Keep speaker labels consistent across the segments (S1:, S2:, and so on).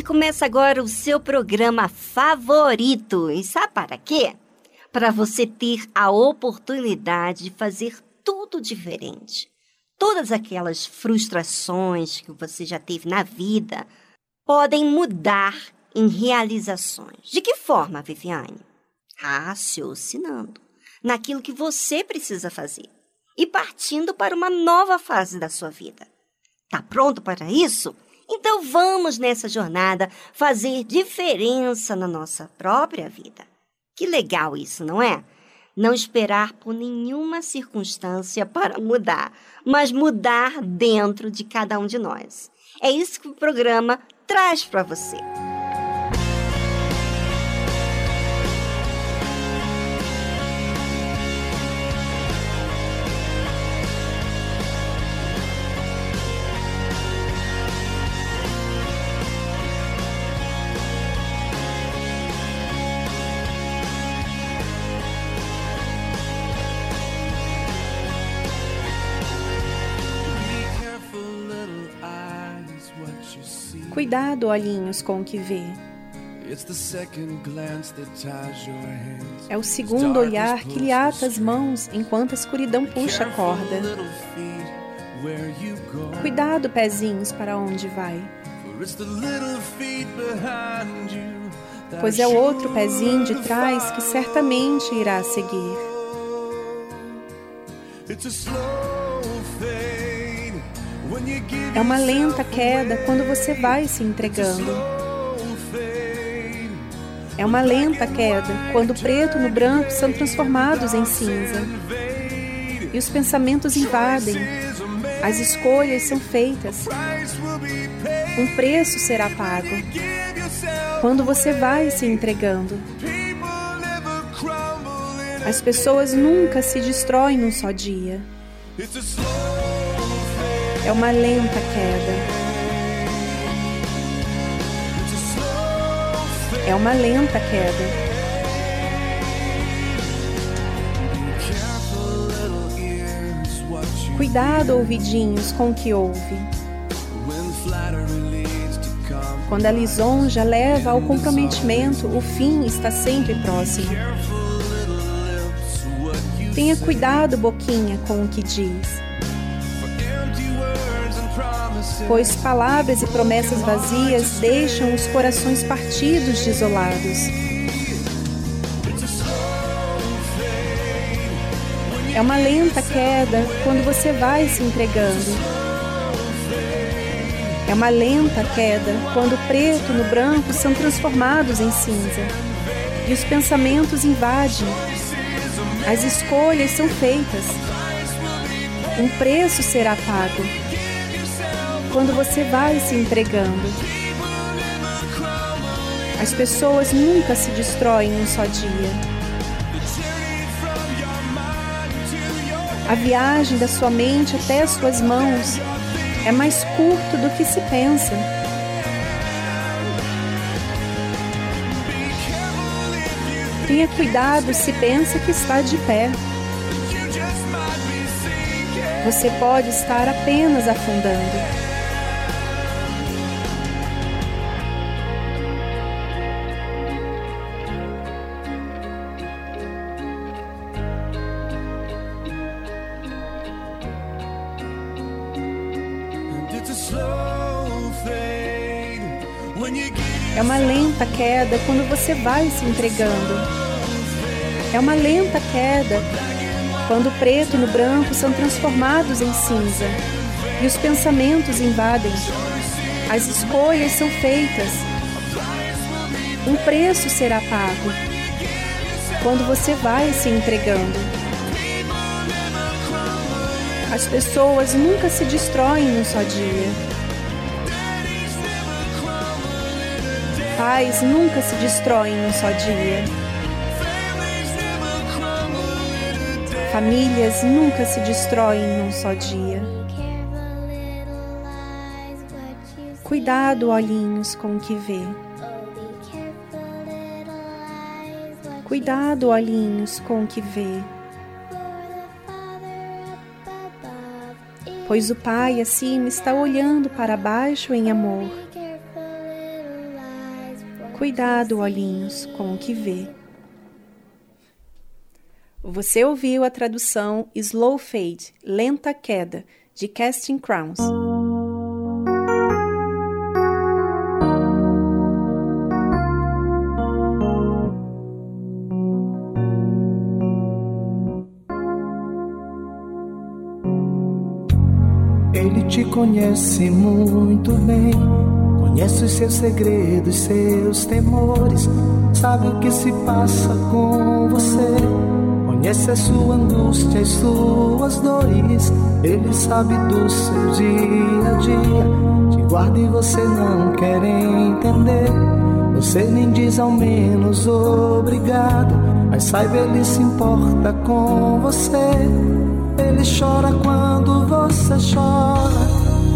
S1: Começa agora o seu programa favorito. E sabe para quê? Para você ter a oportunidade de fazer tudo diferente. Todas aquelas frustrações que você já teve na vida podem mudar em realizações. De que forma, Viviane? Raciocinando naquilo que você precisa fazer e partindo para uma nova fase da sua vida. Tá pronto para isso? Então vamos nessa jornada fazer diferença na nossa própria vida. Que legal isso, não é? Não esperar por nenhuma circunstância para mudar, mas mudar dentro de cada um de nós. É isso que o programa traz para você.
S2: Cuidado, olhinhos, com o que vê. É o segundo olhar que lhe ata as mãos enquanto a escuridão puxa a corda. Cuidado, pezinhos, para onde vai. Pois é o outro pezinho de trás que certamente irá seguir. É uma lenta queda quando você vai se entregando. É uma lenta queda quando o preto no branco são transformados em cinza. E os pensamentos invadem. As escolhas são feitas. Um preço será pago. Quando você vai se entregando. As pessoas nunca se destroem num só dia. É uma lenta queda. É uma lenta queda. Cuidado, ouvidinhos, com o que ouve. Quando a lisonja leva ao comprometimento, o fim está sempre próximo. Tenha cuidado, boquinha, com o que diz pois palavras e promessas vazias deixam os corações partidos desolados. É uma lenta queda quando você vai se entregando. É uma lenta queda quando o preto no branco são transformados em cinza e os pensamentos invadem. As escolhas são feitas. Um preço será pago quando você vai se entregando. As pessoas nunca se destroem em um só dia. A viagem da sua mente até as suas mãos é mais curto do que se pensa. Tenha cuidado se pensa que está de pé. Você pode estar apenas afundando. Queda quando você vai se entregando. É uma lenta queda quando o preto no branco são transformados em cinza e os pensamentos invadem. As escolhas são feitas. Um preço será pago quando você vai se entregando. As pessoas nunca se destroem num só dia. Pais nunca se destroem num só dia. Famílias nunca se destroem num só dia. Cuidado, olhinhos, com o que vê. Cuidado, olhinhos, com o que vê. Pois o Pai acima está olhando para baixo em amor. Cuidado, olhinhos, com o que vê. Você ouviu a tradução Slow Fade, Lenta Queda, de Casting Crowns.
S3: Ele te conhece muito bem Conhece os seus segredos, seus temores, sabe o que se passa com você. Conhece a sua angústia e suas dores, ele sabe do seu dia a dia. Te guarda e você não quer entender. Você nem diz ao menos obrigado, mas saiba ele se importa com você. Ele chora quando você chora.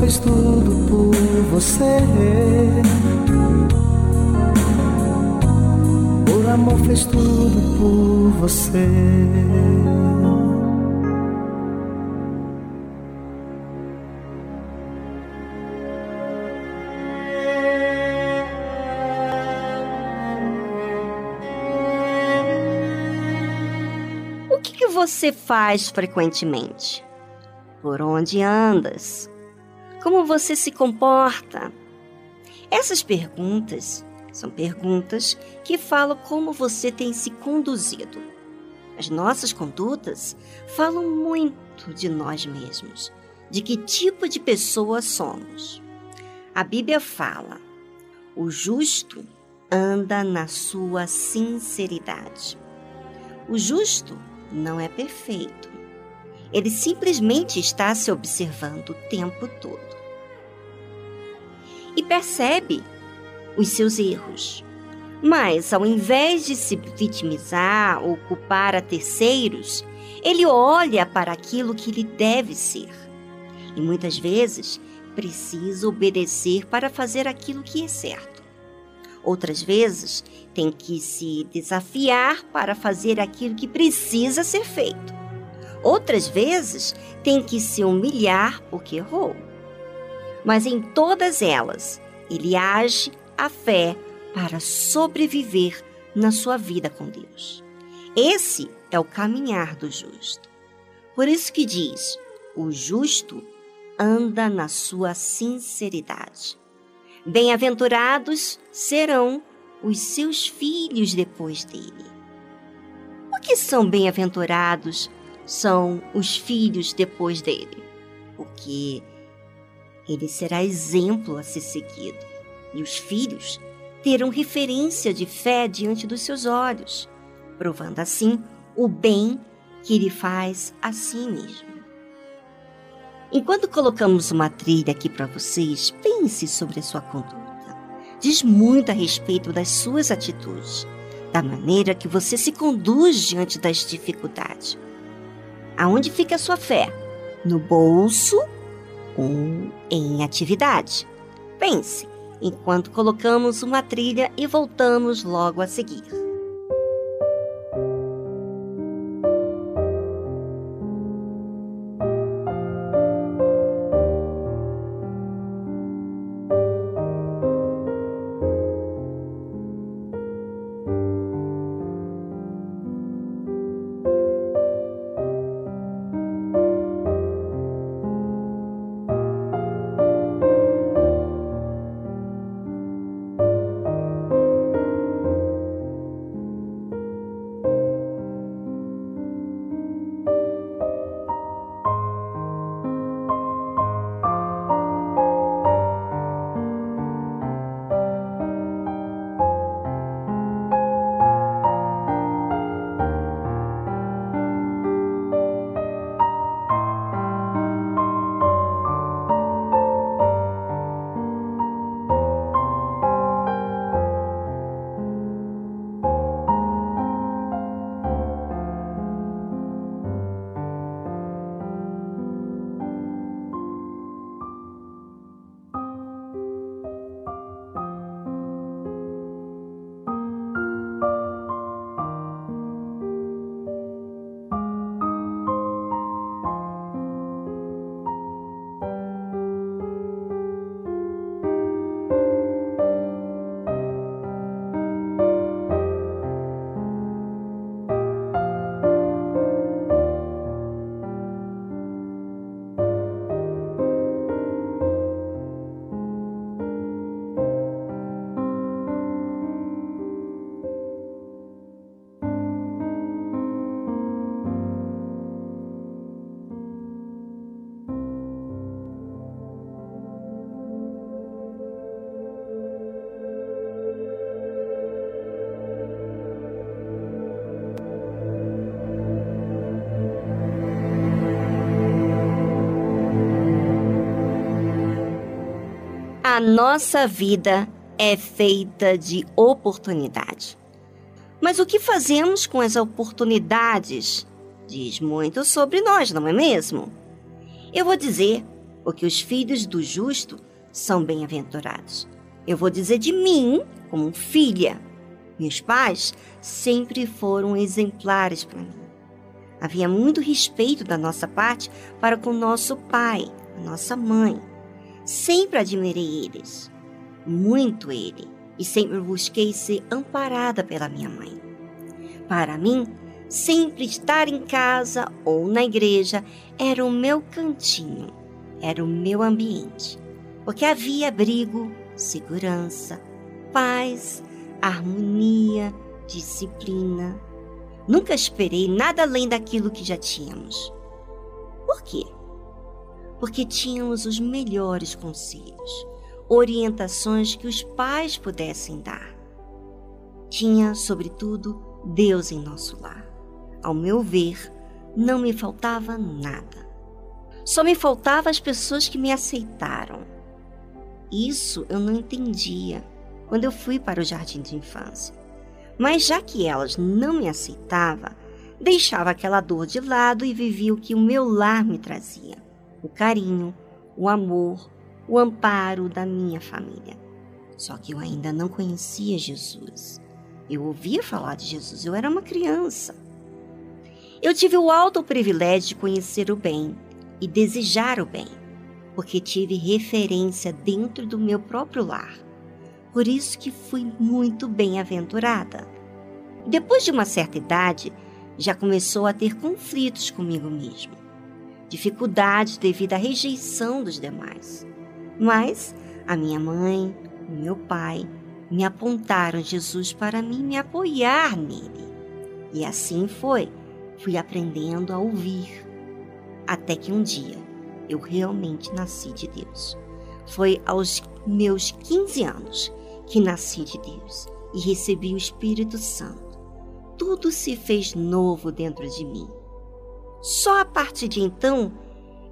S3: Fez tudo por você. Por amor fez tudo por você.
S1: O que, que você faz frequentemente? Por onde andas? Como você se comporta? Essas perguntas são perguntas que falam como você tem se conduzido. As nossas condutas falam muito de nós mesmos, de que tipo de pessoa somos. A Bíblia fala: o justo anda na sua sinceridade. O justo não é perfeito. Ele simplesmente está se observando o tempo todo e percebe os seus erros. Mas, ao invés de se vitimizar ou culpar a terceiros, ele olha para aquilo que lhe deve ser. E muitas vezes precisa obedecer para fazer aquilo que é certo. Outras vezes tem que se desafiar para fazer aquilo que precisa ser feito. Outras vezes tem que se humilhar porque errou mas em todas elas ele age a fé para sobreviver na sua vida com Deus. Esse é o caminhar do justo. Por isso que diz: o justo anda na sua sinceridade. Bem-aventurados serão os seus filhos depois dele. O que são bem-aventurados são os filhos depois dele? Porque Ele será exemplo a ser seguido, e os filhos terão referência de fé diante dos seus olhos, provando assim o bem que ele faz a si mesmo. Enquanto colocamos uma trilha aqui para vocês, pense sobre a sua conduta. Diz muito a respeito das suas atitudes, da maneira que você se conduz diante das dificuldades. Aonde fica a sua fé? No bolso ou em atividade? Pense, enquanto colocamos uma trilha e voltamos logo a seguir. A nossa vida é feita de oportunidade. Mas o que fazemos com as oportunidades diz muito sobre nós, não é mesmo? Eu vou dizer, porque os filhos do justo são bem-aventurados. Eu vou dizer de mim, como filha. Meus pais sempre foram exemplares para mim. Havia muito respeito da nossa parte para com nosso pai, nossa mãe. Sempre admirei eles, muito ele, e sempre busquei ser amparada pela minha mãe. Para mim, sempre estar em casa ou na igreja era o meu cantinho, era o meu ambiente, porque havia abrigo, segurança, paz, harmonia, disciplina. Nunca esperei nada além daquilo que já tínhamos. Por quê? Porque tínhamos os melhores conselhos, orientações que os pais pudessem dar. Tinha, sobretudo, Deus em nosso lar. Ao meu ver, não me faltava nada. Só me faltavam as pessoas que me aceitaram. Isso eu não entendia quando eu fui para o jardim de infância. Mas já que elas não me aceitavam, deixava aquela dor de lado e vivia o que o meu lar me trazia o carinho, o amor, o amparo da minha família. Só que eu ainda não conhecia Jesus. Eu ouvia falar de Jesus, eu era uma criança. Eu tive o alto privilégio de conhecer o bem e desejar o bem, porque tive referência dentro do meu próprio lar. Por isso que fui muito bem-aventurada. Depois de uma certa idade, já começou a ter conflitos comigo mesmo dificuldades devido à rejeição dos demais. Mas a minha mãe, o meu pai, me apontaram Jesus para mim me apoiar nele. E assim foi, fui aprendendo a ouvir, até que um dia eu realmente nasci de Deus. Foi aos meus 15 anos que nasci de Deus e recebi o Espírito Santo. Tudo se fez novo dentro de mim. Só a partir de então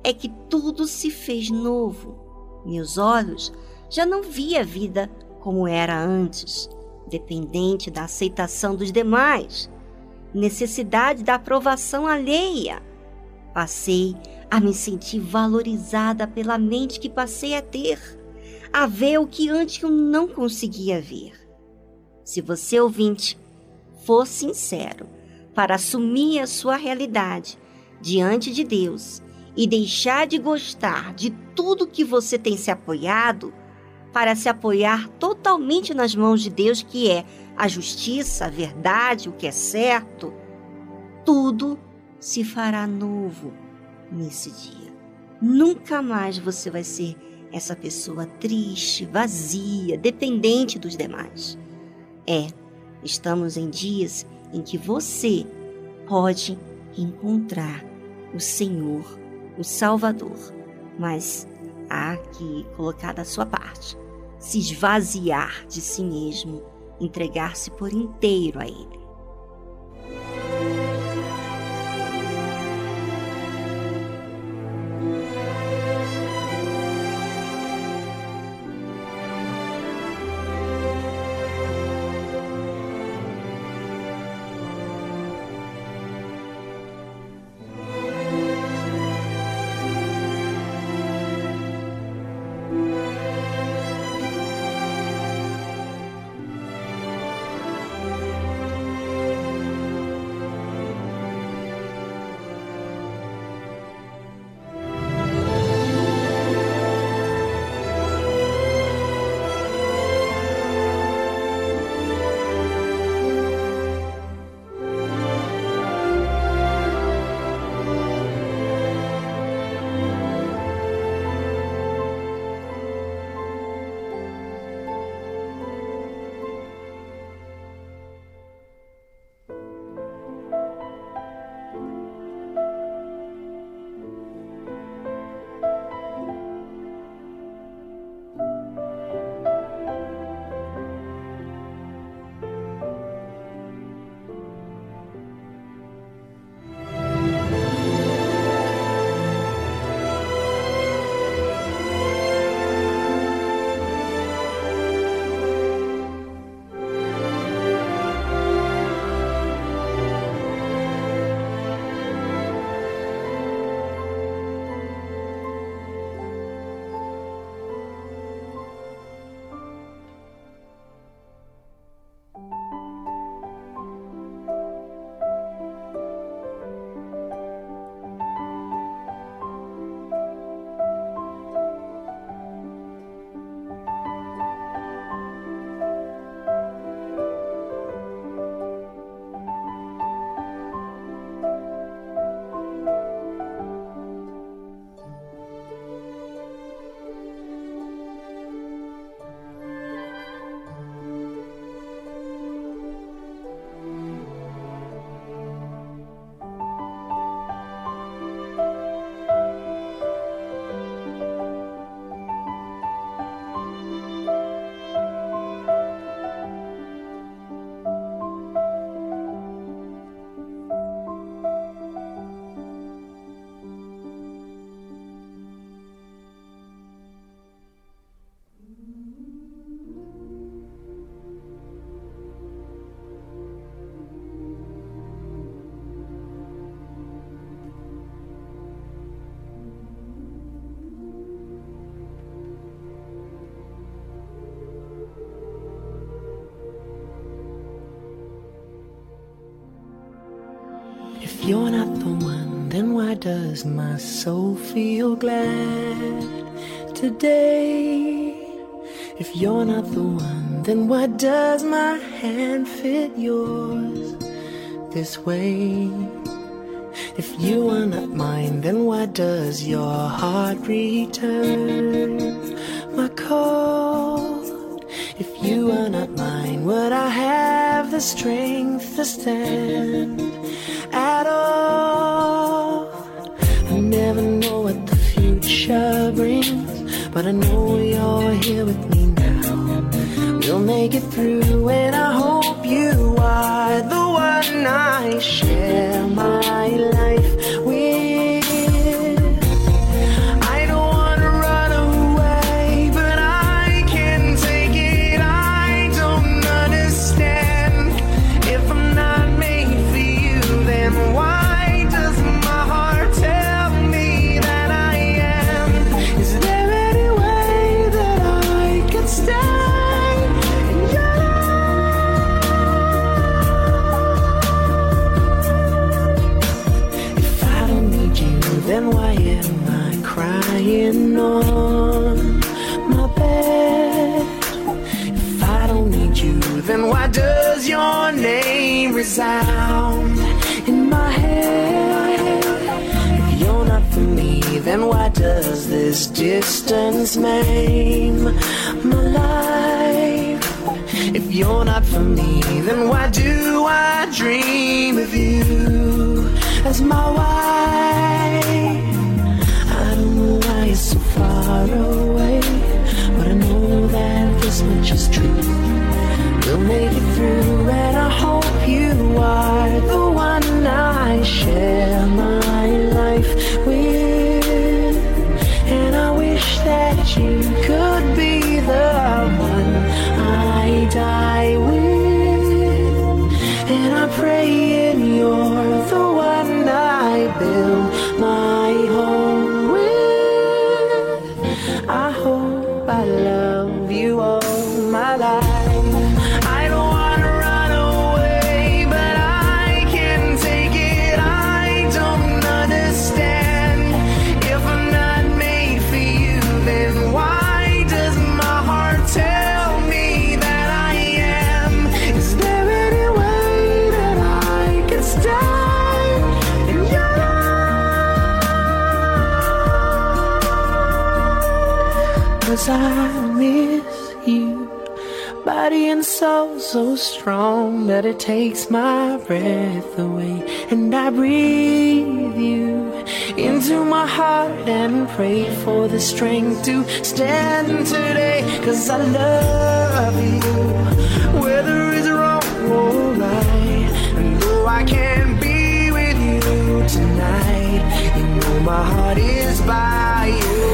S1: é que tudo se fez novo. Meus olhos já não via a vida como era antes, dependente da aceitação dos demais, necessidade da aprovação alheia. Passei a me sentir valorizada pela mente que passei a ter, a ver o que antes eu não conseguia ver. Se você, ouvinte, for sincero para assumir a sua realidade diante de Deus e deixar de gostar de tudo que você tem se apoiado, para se apoiar totalmente nas mãos de Deus, que é a justiça, a verdade, o que é certo, tudo se fará novo nesse dia. Nunca mais você vai ser essa pessoa triste, vazia, dependente dos demais. É, estamos em dias em que você pode encontrar o Senhor, o Salvador, mas há que colocar da sua parte, se esvaziar de si mesmo, entregar-se por inteiro a Ele.
S4: You're not the one, then why does my soul feel glad today? If you're not the one, then why does my hand fit yours this way? If you are not mine, then why does your heart return my call? If you are not mine, would I have the strength to stand? But I know you're here with me now. We'll make it through, and distance maim my life? If you're not for me, then why do I dream of you as my wife? Strong that it takes my breath away. And I breathe you into my heart and pray for the strength to stand today. Cause I love you, whether it's wrong or right. And though I can't be with you tonight, you know my heart is by your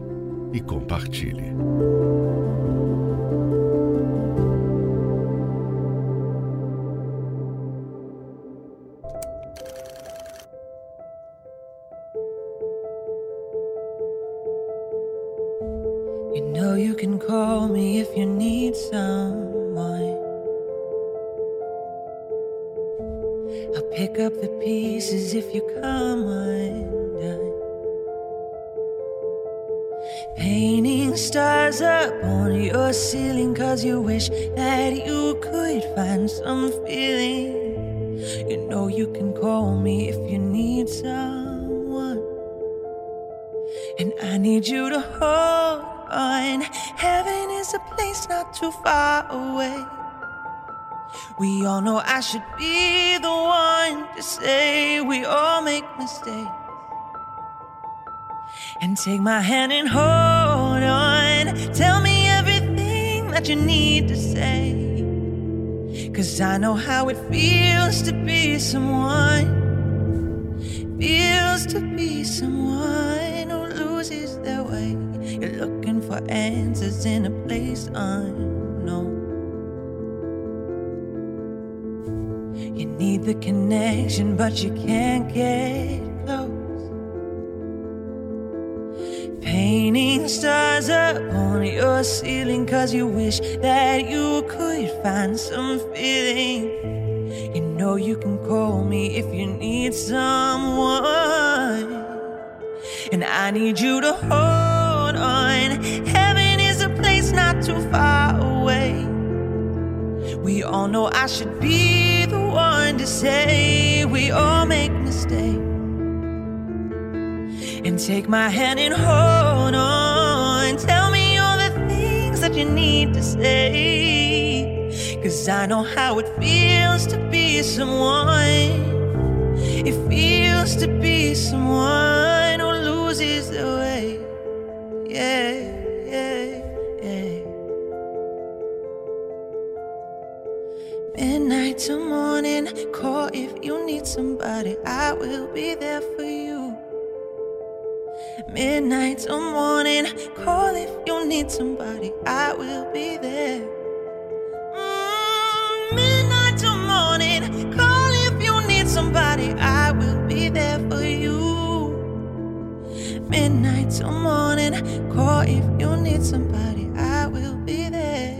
S5: e compartilhe.
S6: Too far away. We all know I should be the one to say we all make mistakes. And take my hand and hold on. Tell me everything that you need to say. Cause I know how it feels to be someone. Feels to be someone who loses their way. You're looking for answers in a place unknown. You need the connection, but you can't get close. Painting stars up on your ceiling, cause you wish that you could find some feeling. You know you can call me if you need someone. And I need you to hold on. Heaven is a place not too far away. We all know I should be the one to say we all make mistakes. And take my hand and hold on. Tell me all the things that you need to say. Cause I know how it feels to be someone. It feels to be someone I will be there. Mm, midnight to morning, call if you need somebody. I will be there for you. Midnight to morning, call if you need somebody. I will be there.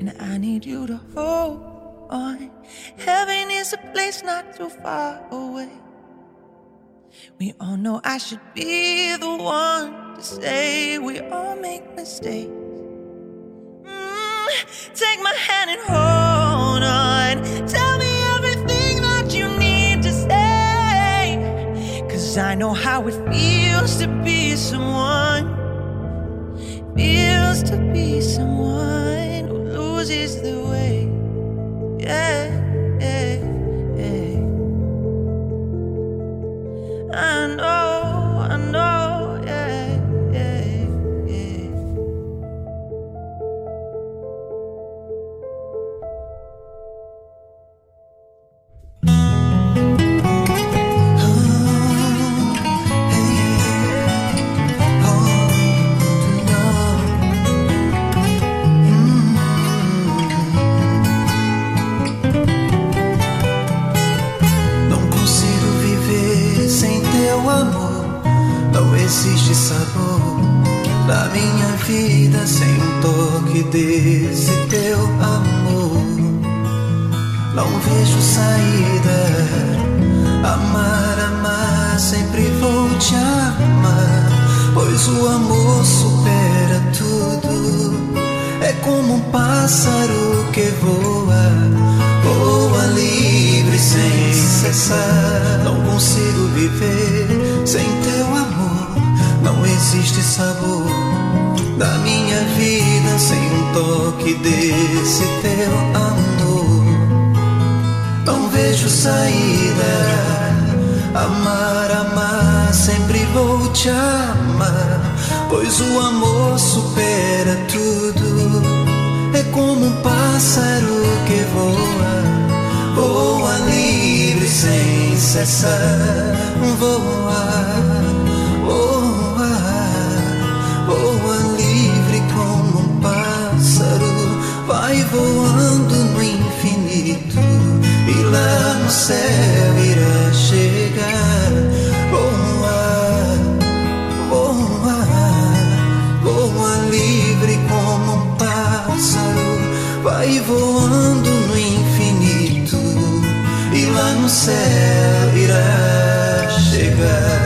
S6: And I need you to hold on. Heaven is a place not too far away. We all know I should be the one to say we all make mistakes. Mm, take my hand and hold on. Tell me everything that you need to say. Cause I know how it feels to be someone. Feels to be someone who loses the way. Yeah, yeah, yeah. I know,
S7: pássaro que voa, voa livre sem cessar. Não consigo viver sem teu amor. Não existe sabor da minha vida sem um toque desse teu amor. Não vejo saída. Amar, amar, sempre vou te amar, pois o amor supera tudo. Como um pássaro que voa, voa livre sem cessar, voa, voa, voa livre como pássaro, vai voando no infinito e lá no céu irá chegar. Vai voando no infinito e lá no céu irá chegar.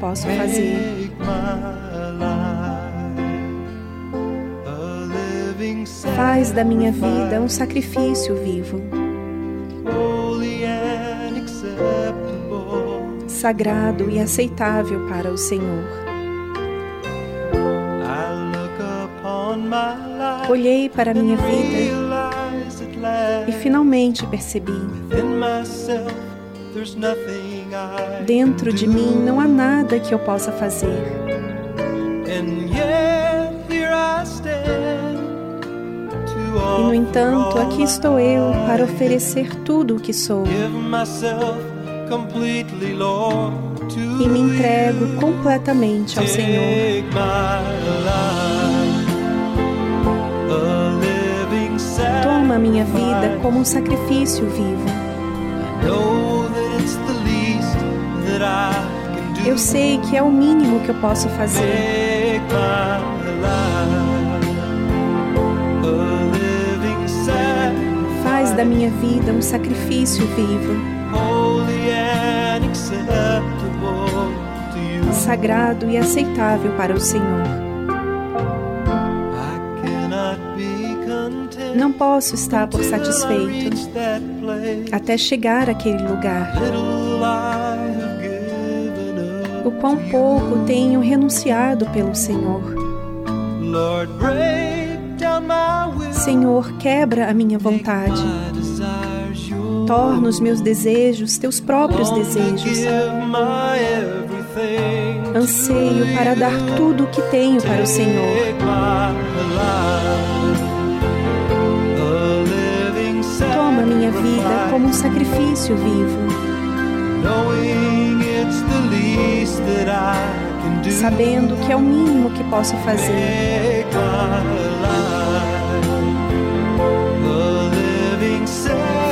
S2: Posso fazer. Faz da minha vida um sacrifício vivo, sagrado e aceitável para o Senhor. Olhei para a minha vida e finalmente percebi: dentro de mim não há nada que eu possa fazer. E no entanto, aqui estou eu para oferecer tudo o que sou e me entrego completamente ao Senhor. Toma minha vida como um sacrifício vivo. Eu sei que é o mínimo que eu posso fazer. Faz da minha vida um sacrifício vivo, sagrado e aceitável para o Senhor. Não posso estar por satisfeito até chegar àquele lugar. O quão pouco tenho renunciado pelo Senhor. Senhor, quebra a minha vontade. Torna os meus desejos teus próprios desejos. Anseio para dar tudo o que tenho para o Senhor. Toma minha vida como um sacrifício vivo. Sabendo que é o mínimo que posso fazer.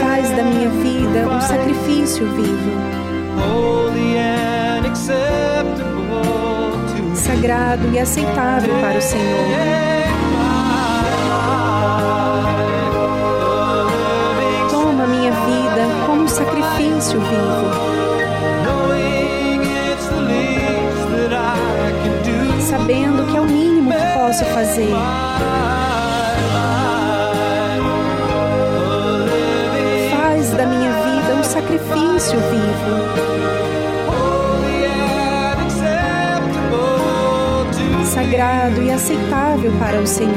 S2: Faz da minha vida um sacrifício vivo. Sagrado e aceitável para o Senhor. Toma minha vida como um sacrifício vivo. Posso fazer. Faz da minha vida um sacrifício vivo. Sagrado e aceitável para o Senhor.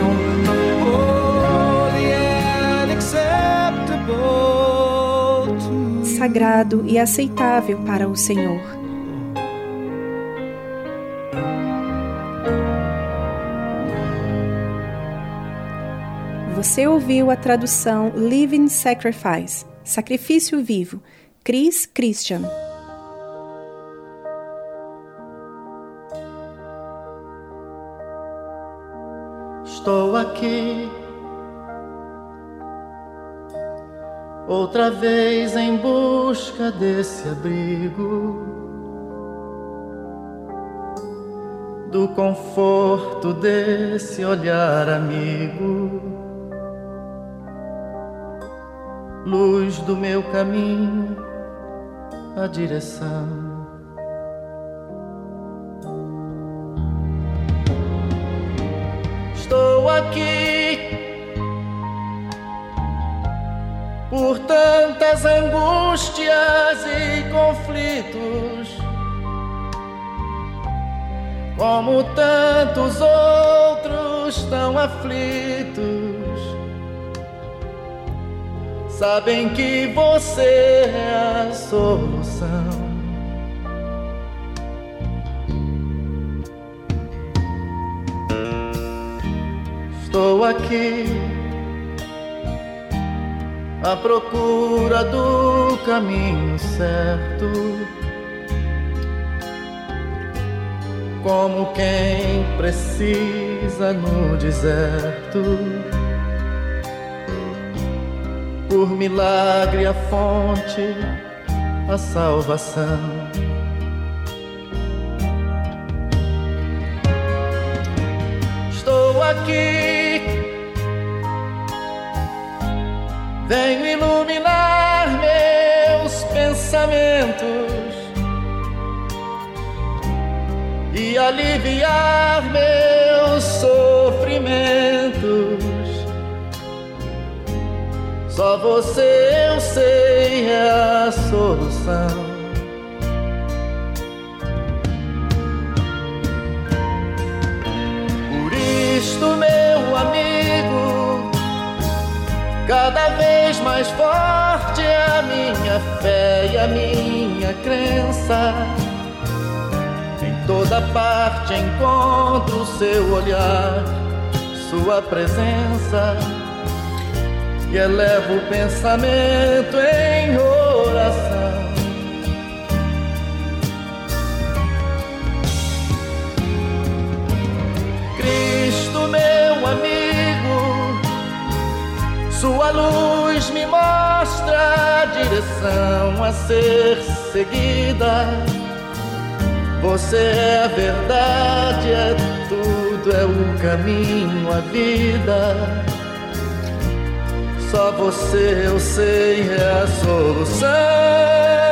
S2: Sagrado e aceitável para o Senhor. Você ouviu a tradução Living Sacrifice, Sacrifício Vivo, Chris Christian.
S8: Estou aqui. Outra vez em busca desse abrigo, do conforto desse olhar amigo, luz do meu caminho, a direção. Estou aqui por tantas angústias e conflitos, como tantos outros tão aflitos. Sabem que você é a solução. Estou aqui à procura do caminho certo. Como quem precisa no deserto, por milagre a fonte, a salvação. Estou aqui Venho iluminar meus pensamentos e aliviar meus sofrimentos. Só você eu sei é a solução. Por isto, meu amigo Cada vez mais forte é a minha fé e a minha crença. Em toda parte encontro seu olhar, sua presença. E elevo o pensamento em oração. Cristo, meu amigo. Sua luz me mostra a direção a ser seguida. Você é a verdade, é tudo, é o caminho, a vida. Só você eu sei é a solução.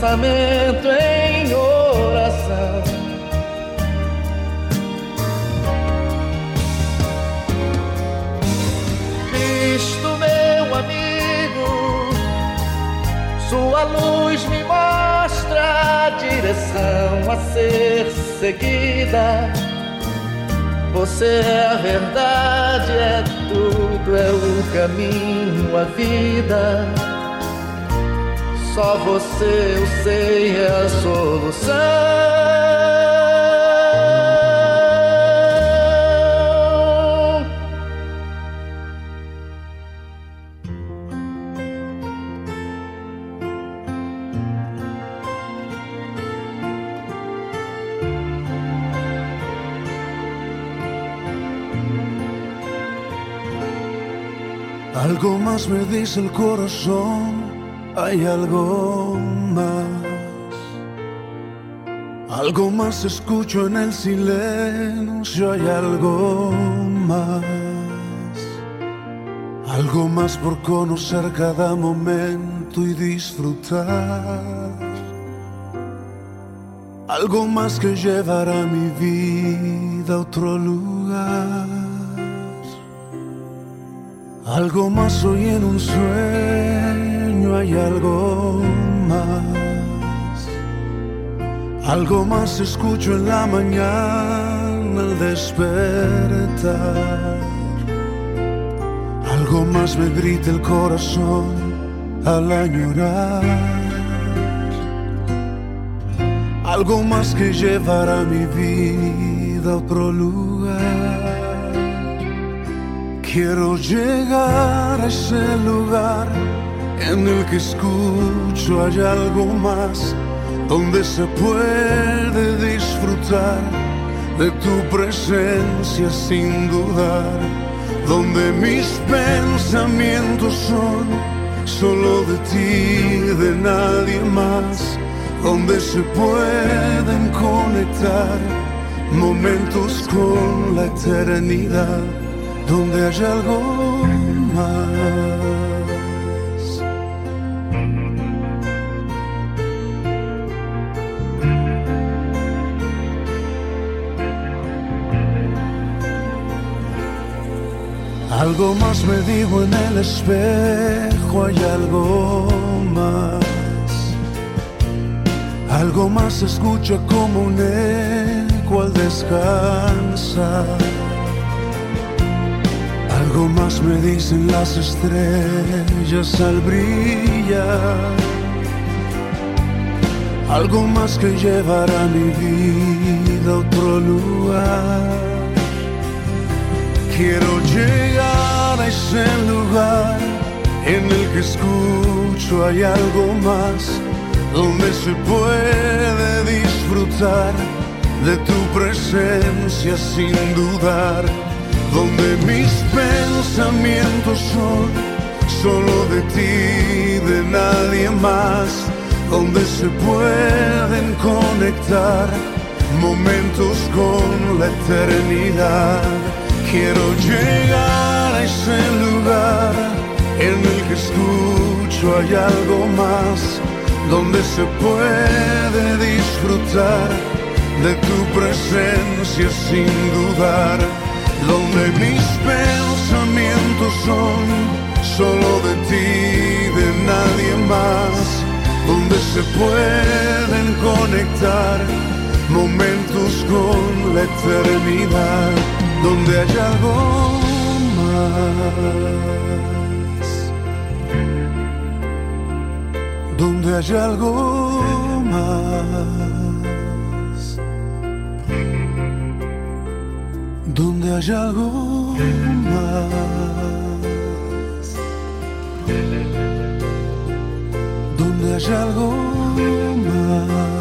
S8: Pensamento em oração. Cristo, meu amigo, sua luz me mostra a direção a ser seguida você é a verdade, é tudo, é o caminho, a vida. Só você, eu sei, é a solução.
S9: Algo más me dice el corazón, hay algo más. Algo más escucho en el silencio, hay algo más. Algo más por conocer cada momento y disfrutar. Algo más que llevará mi vida a otro lugar. Algo más hoy en un sueño, hay algo más. Algo más escucho en la mañana al despertar. Algo más me grita el corazón al añorar. Algo más que llevará mi vida a otro lugar. Quiero llegar a ese lugar en el que escucho hay algo más, donde se puede disfrutar de tu presencia sin dudar, donde mis pensamientos son solo de ti, de nadie más, donde se pueden conectar momentos con la eternidad donde hay algo más. Algo más me digo en el espejo, hay algo más. Algo más escucha como un eco al descansar algo más me dicen las estrellas al brillar. Algo más que llevará mi vida a otro lugar. Quiero llegar a ese lugar en el que escucho hay algo más, donde se puede disfrutar de tu presencia sin dudar donde mis pensamientos son solo de ti, de nadie más, donde se pueden conectar momentos con la eternidad. Quiero llegar a ese lugar en el que escucho hay algo más, donde se puede disfrutar de tu presencia sin dudar donde mis pensamientos son solo de ti, de nadie más, donde se pueden conectar momentos con la eternidad, donde hay algo más, donde hay algo más. donde hay algo más, donde hay algo más.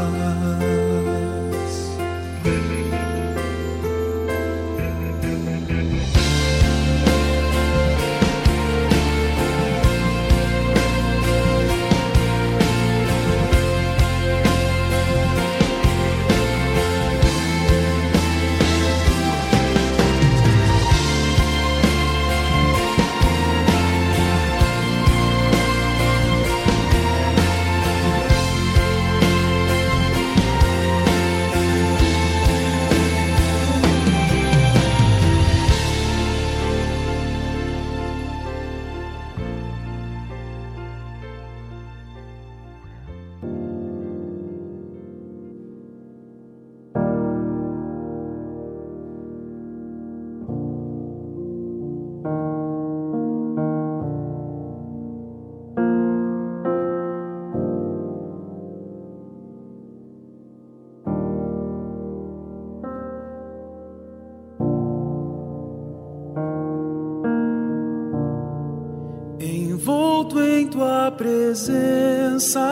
S10: Presença.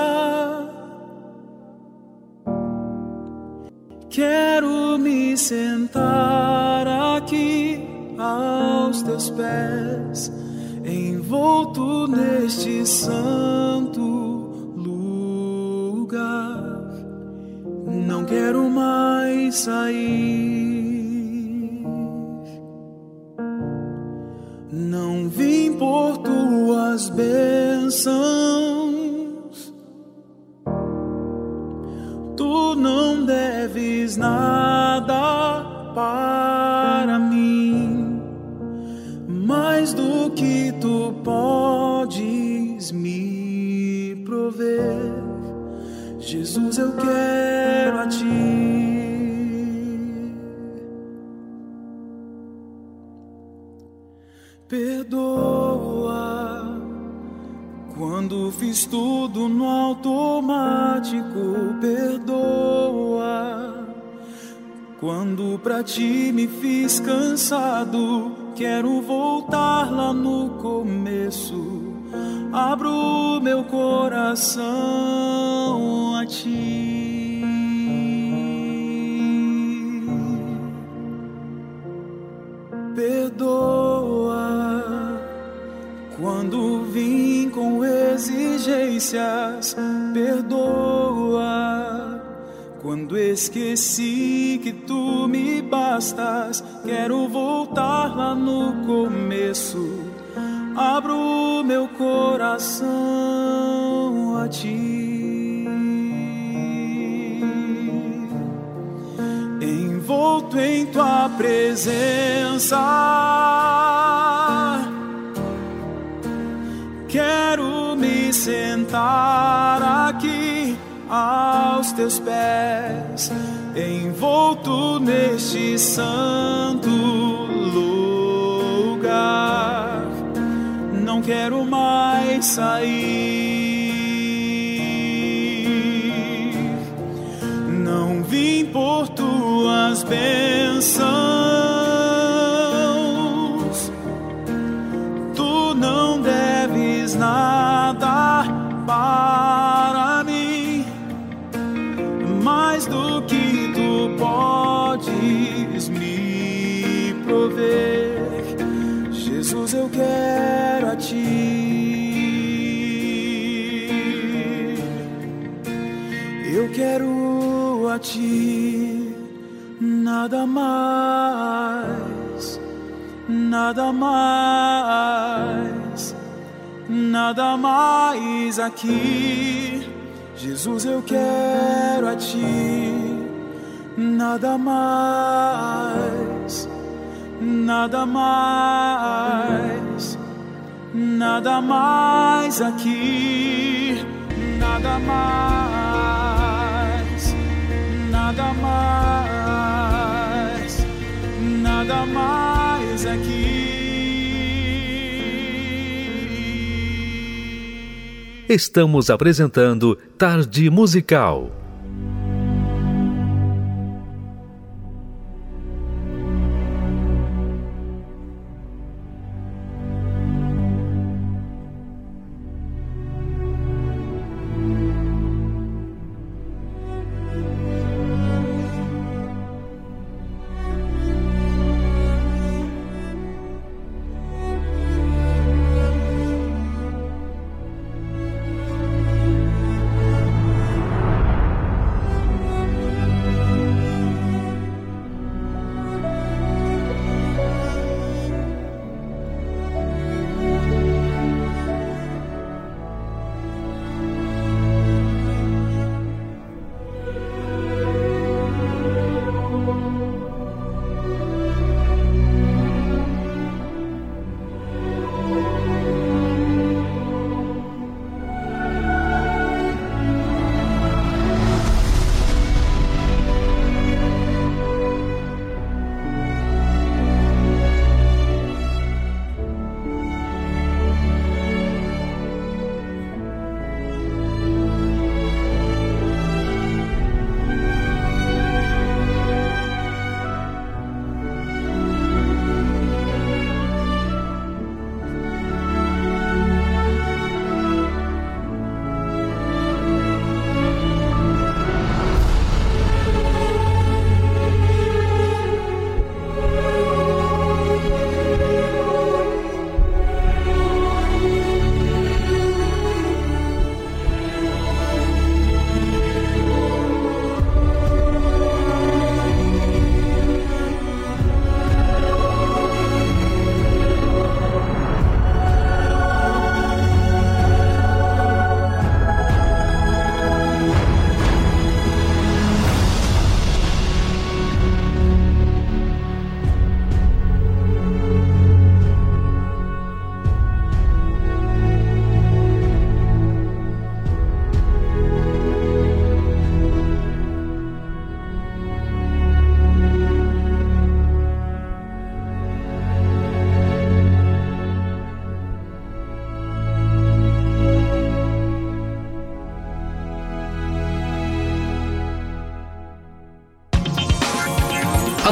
S10: Quero me sentar aqui aos teus pés, envolto neste santo lugar. Não quero mais sair. Não vim por tuas bênçãos. Nada para mim, mais do que tu podes me prover. Jesus, eu quero a ti. Perdoa quando fiz tudo no automático. Perdoa quando pra ti me fiz cansado. Quero voltar lá no começo. Abro meu coração a ti. Perdoa quando vim com exigências. Perdoa quando esqueci que tu me bastas. Quero voltar lá no começo. Abro meu coração a ti. envolto em tua presença. Quero me sentar aqui aos teus pés, envolto neste santo lugar. Não quero mais sair. Não vim por tuas bênçãos. Quero a ti. Eu quero a ti, nada mais, nada mais, nada mais aqui. Jesus, eu quero a ti, nada mais, nada mais, nada mais aqui, nada mais, nada mais, nada mais aqui.
S11: Estamos apresentando Tarde Musical.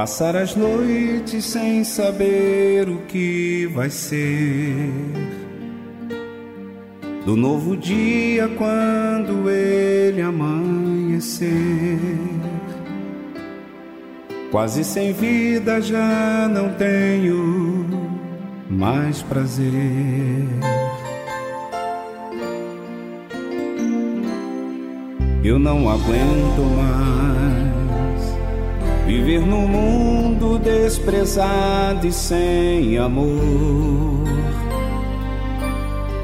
S12: Passar as noites sem saber o que vai ser. Do novo dia quando ele amanhecer. Quase sem vida já não tenho mais prazer. Eu não aguento mais Viver num mundo desprezado e sem amor.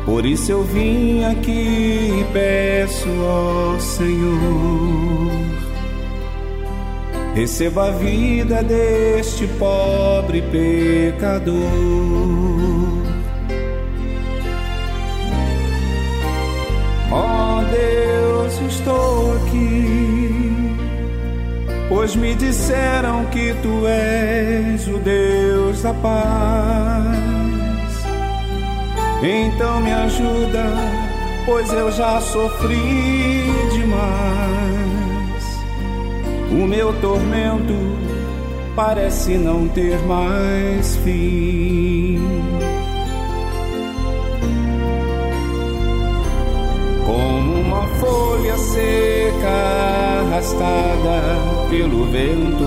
S12: Por isso eu vim aqui e peço ao Senhor. Receba a vida deste pobre pecador. Oh Deus, estou aqui pois me disseram que tu és o Deus da paz. Então me ajuda, pois eu já sofri demais. O meu tormento parece não ter mais fim. Como uma folha seca arrastada pelo vento.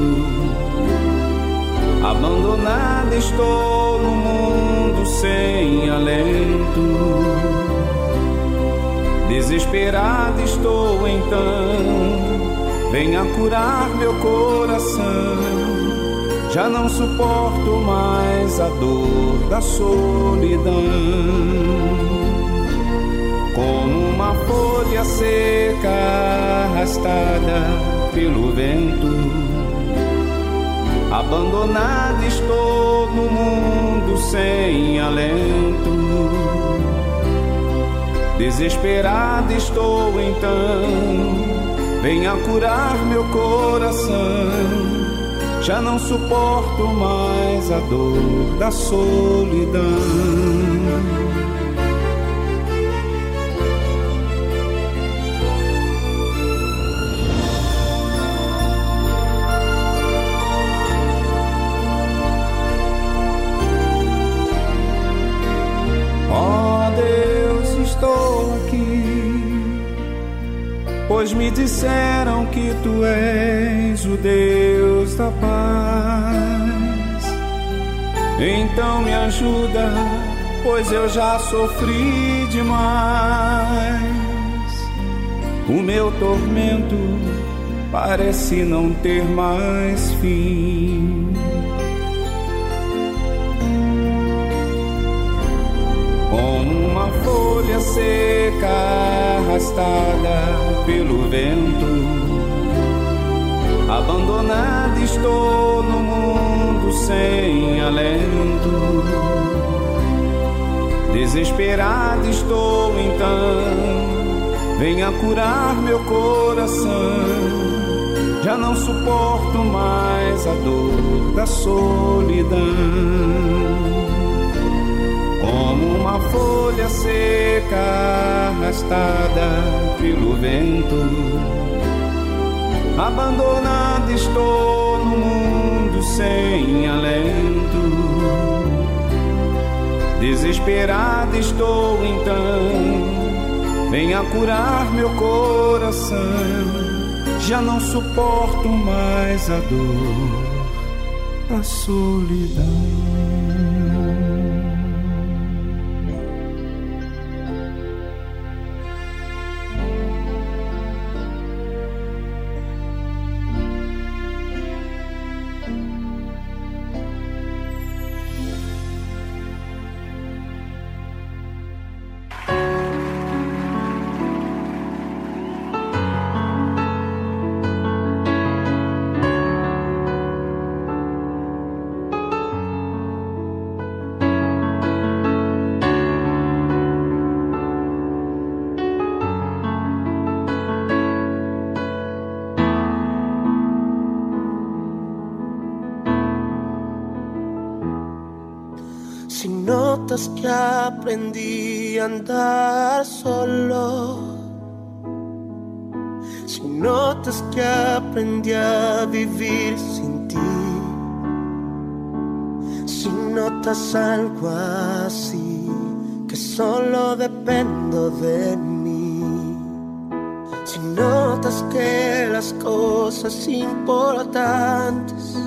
S12: Abandonada estou no mundo sem alento. Desesperada estou então, venha curar meu coração. Já não suporto mais a dor da solidão. Como uma folha seca arrastada pelo vento. Abandonado estou no mundo sem alento. Desesperado estou então, venha curar meu coração. Já não suporto mais a dor da solidão. Pois me disseram que tu és o Deus da paz. Então me ajuda, pois eu já sofri demais. O meu tormento parece não ter mais fim. Folha seca arrastada pelo vento. Abandonada estou no mundo sem alento. Desesperado estou então, venha curar meu coração. Já não suporto mais a dor da solidão uma folha seca arrastada pelo vento. Abandonado estou no mundo sem alento. Desesperado estou então, venha curar meu coração. Já não suporto mais a dor, a solidão.
S13: Andar solo. Si notas que aprendí a vivir sin ti. Si notas algo así, que solo dependo de mí. Si notas que las cosas importantes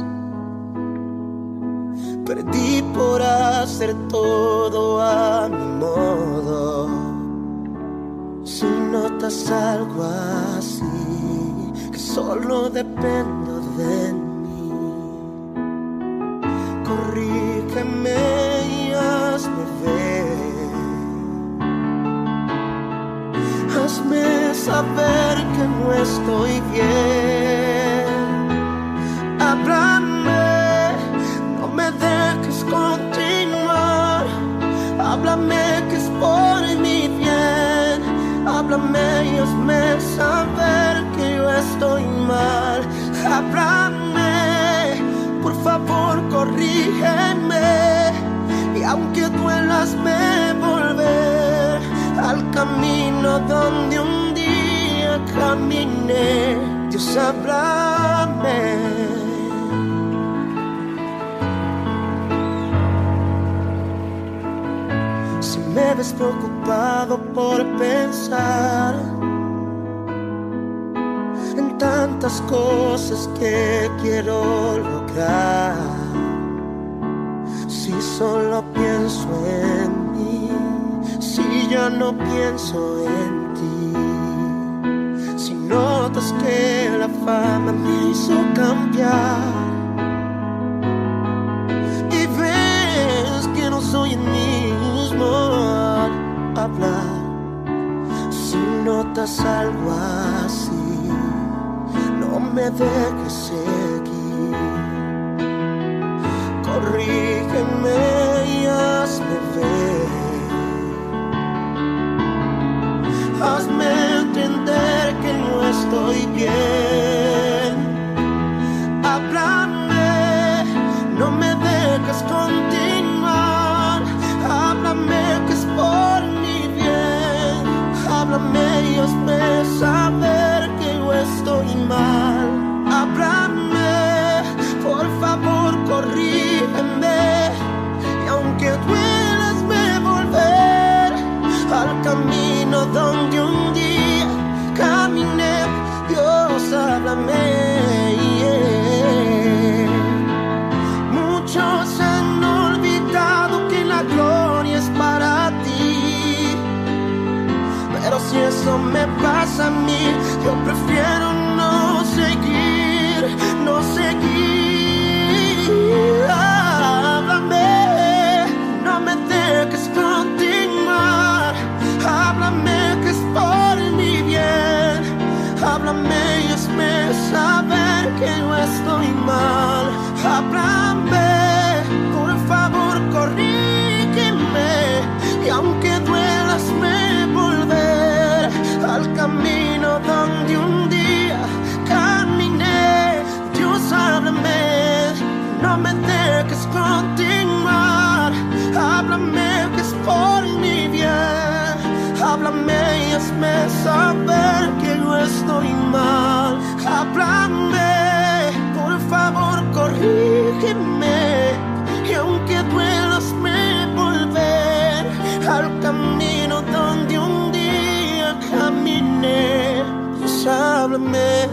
S13: perdí por hacer todo a mi modo. Si notas algo así, que solo dependo Y hazme saber que yo estoy mal. Háblame, por favor, corrígeme. Y aunque duelas, me volver al camino donde un día caminé. Dios, háblame. Me ves preocupado por pensar tantas cosas que quiero lograr, si solo pienso en mí, si ya no pienso en ti, si notas que la fama me hizo cambiar. Y ves que no soy el mismo al hablar. Si notas algo así, me dejes seguir. Corrígeme y hazme ver. Hazme entender que no estoy bien. Háblame, no me dejes continuar. Háblame que es por mi bien. Háblame y hazme saber que yo estoy mal. Donde un día caminé. Dios, háblame. yeah. Muchos han olvidado que la gloria es para ti. Pero si eso me pasa a mí, yo prefiero que yo estoy mal. Háblame, por favor, corrígeme. Y aunque duelas, me volver al camino donde un día caminé. Dios, háblame, no me dejes continuar. Háblame que es por mi bien. Háblame y hazme saber que yo estoy mal. Háblame, corrígeme. Y aunque duelas, me volver al camino donde un día caminé. Dios, háblame.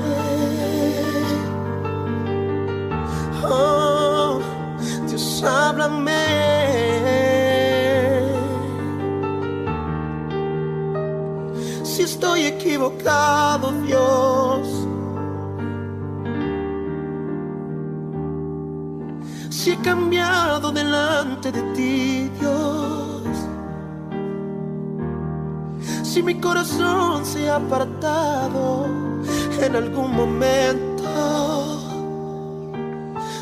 S13: Oh, Dios, háblame. Si estoy equivocado, Dios. He cambiado delante de ti, Dios. Si mi corazón se ha apartado en algún momento,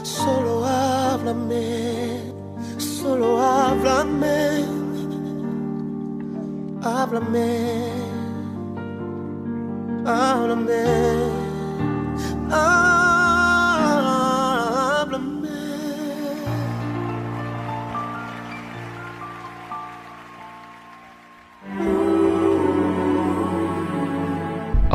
S13: solo háblame, solo háblame, háblame, háblame, háblame.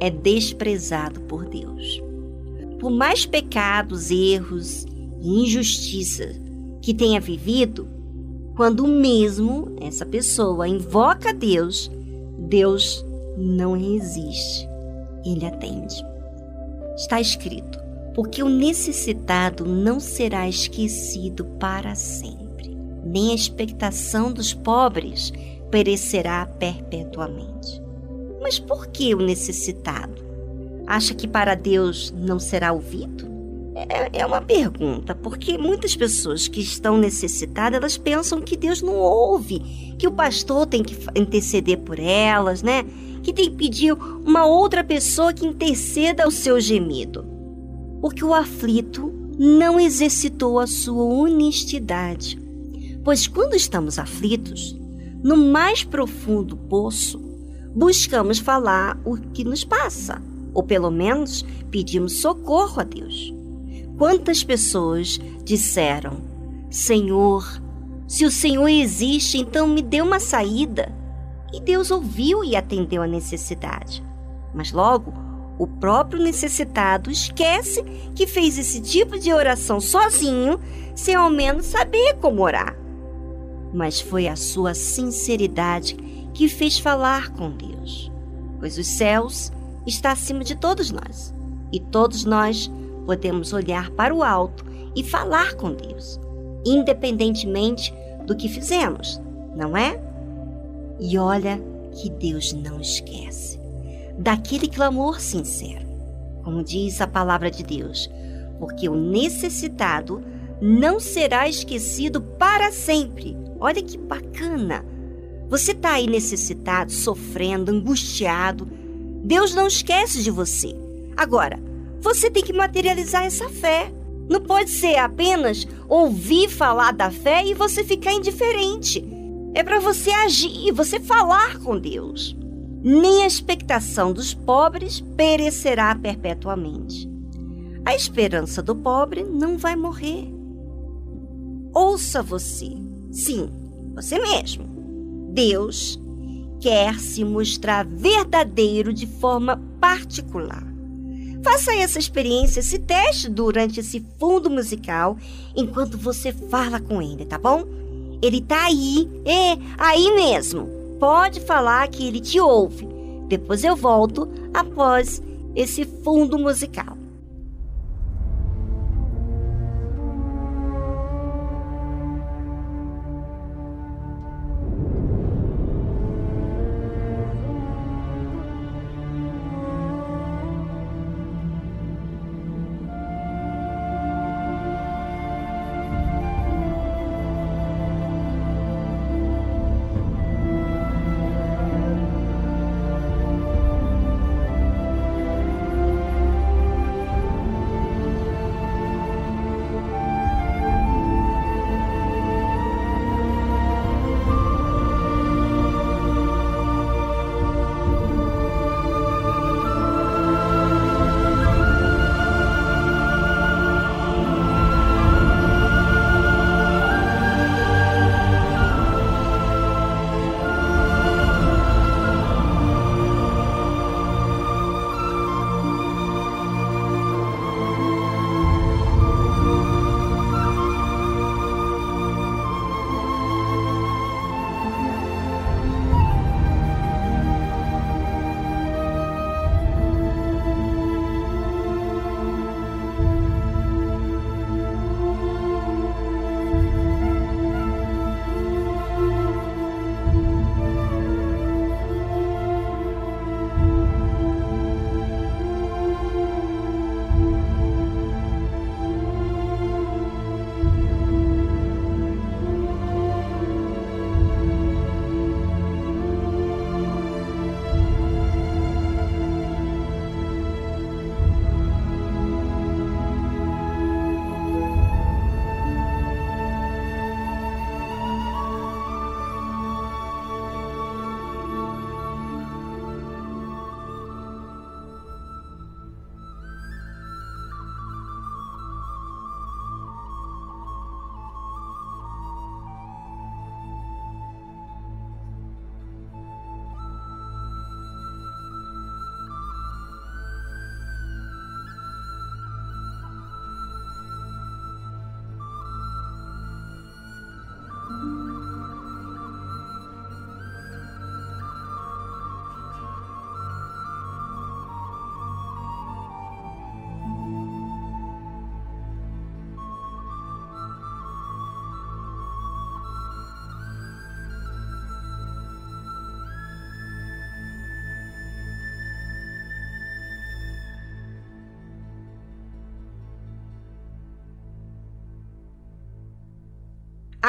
S1: é desprezado por Deus. Por mais pecados, erros e injustiça que tenha vivido, quando mesmo essa pessoa invoca Deus, Deus não resiste ele atende. Está escrito: porque o necessitado não será esquecido para sempre, nem a expectação dos pobres perecerá perpetuamente. Mas por que o necessitado? Acha que para Deus não será ouvido? É, é uma pergunta, porque muitas pessoas que estão necessitadas, elas pensam que Deus não ouve, que o pastor tem que interceder por elas, né? que tem que pedir uma outra pessoa que interceda o seu gemido. Porque o aflito não exercitou a sua honestidade. Pois quando estamos aflitos, no mais profundo poço, buscamos falar o que nos passa, ou pelo menos pedimos socorro a Deus. Quantas pessoas disseram: Senhor, se o Senhor existe, então me dê uma saída. E Deus ouviu e atendeu a necessidade. Mas logo, o próprio necessitado esquece que fez esse tipo de oração sozinho, sem ao menos saber como orar. Mas foi a sua sinceridade que fez falar com Deus, pois os céus está acima de todos nós, e todos nós podemos olhar para o alto e falar com Deus, independentemente do que fizemos, não é? E olha que Deus não esquece daquele clamor sincero, como diz a palavra de Deus, porque o necessitado não será esquecido para sempre. Olha que bacana! Você está aí necessitado, sofrendo, angustiado. Deus não esquece de você. Agora, você tem que materializar essa fé. Não pode ser apenas ouvir falar da fé e você ficar indiferente. É para você agir, você falar com Deus. Nem a expectação dos pobres perecerá perpetuamente. A esperança do pobre não vai morrer. Ouça você, sim, você mesmo. Deus quer se mostrar verdadeiro de forma particular. Faça essa experiência, esse teste durante esse fundo musical enquanto você fala com ele, tá bom? Ele tá aí, é, aí mesmo. Pode falar que ele te ouve. Depois eu volto após esse fundo musical.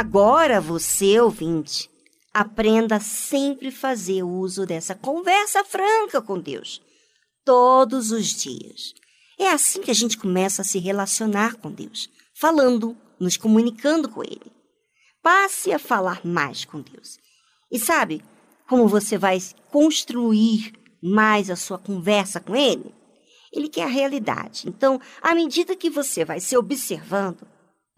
S1: Agora você, ouvinte, aprenda a sempre fazer uso dessa conversa franca com Deus, todos os dias. É assim que a gente começa a se relacionar com Deus, falando, nos comunicando com Ele. Passe a falar mais com Deus. E sabe como você vai construir mais a sua conversa com Ele? Ele quer a realidade. Então, à medida que você vai se observando,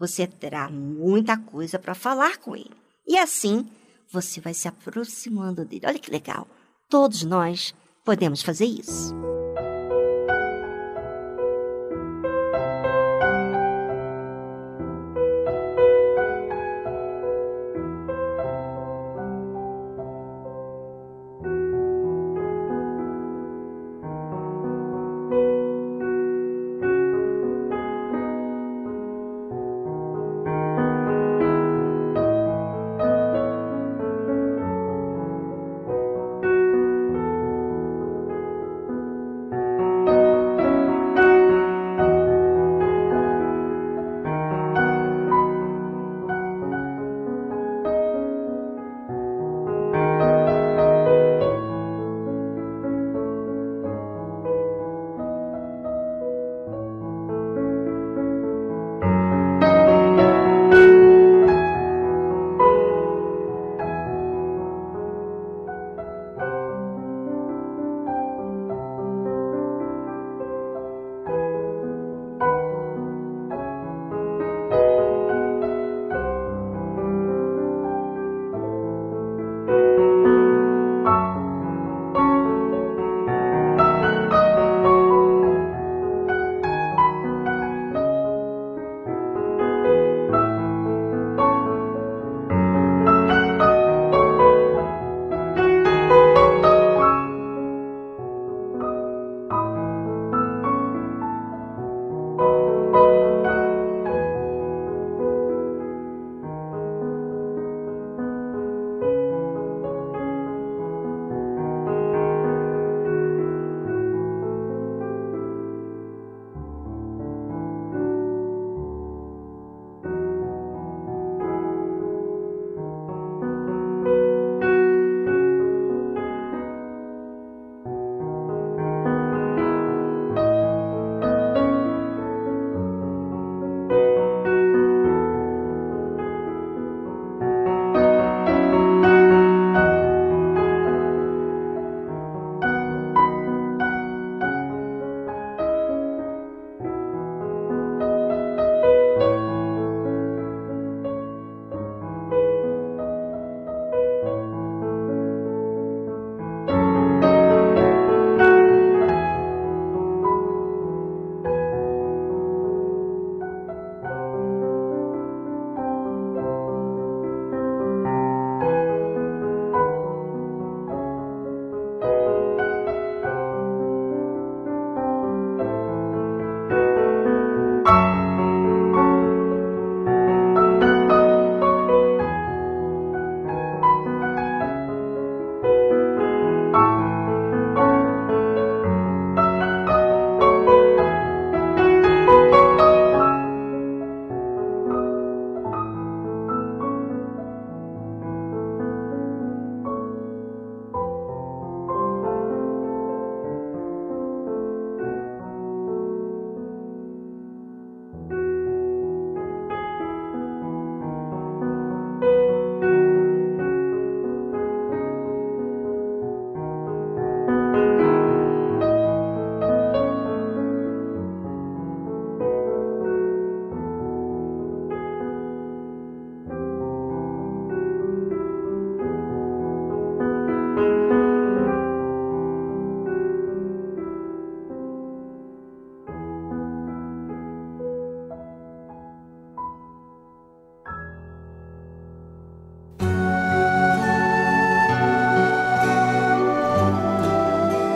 S1: você terá muita coisa para falar com Ele. E assim, você vai se aproximando dele. Olha que legal. Todos nós podemos fazer isso.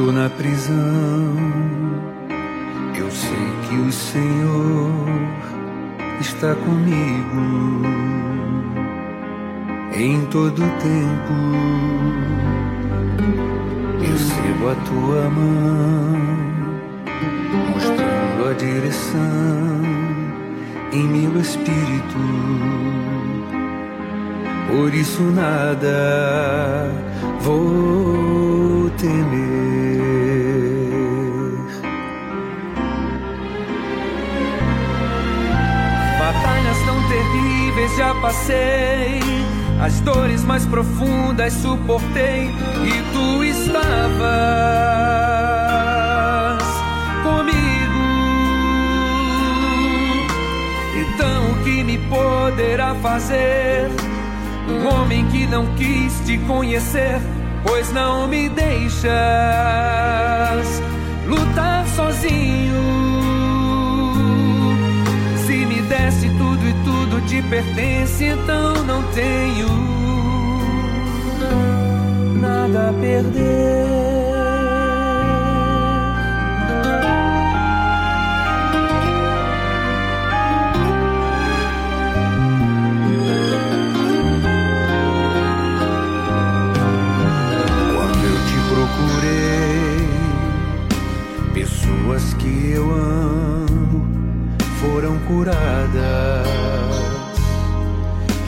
S7: Ou na prisão, eu sei que o Senhor está comigo em todo tempo. Recebo a tua mão, mostrando a direção em meu espírito. Por isso nada vou temer.
S14: terríveis já passei, as dores mais profundas suportei e tu estavas comigo. Então o que me poderá fazer? Um homem que não quis te conhecer, pois não me deixas lutar sozinho. Se me desse tudo e tudo te pertence, então não tenho nada a perder.
S7: Eu amo foram curadas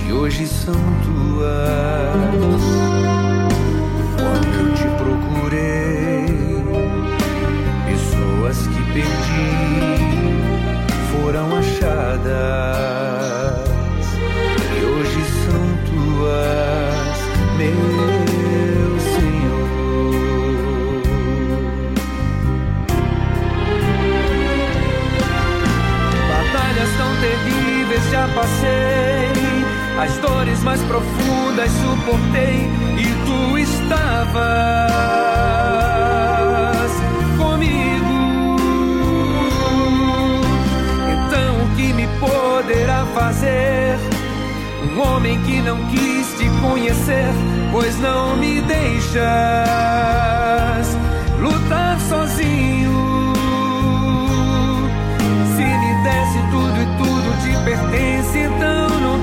S7: e hoje são tuas. Quando eu te procurei, pessoas que perdi foram achadas e hoje são tuas. Meu
S14: já passei as dores mais profundas suportei e tu estavas comigo. Então o que me poderá fazer? Um homem que não quis te conhecer, pois não me deixas lutar sozinho.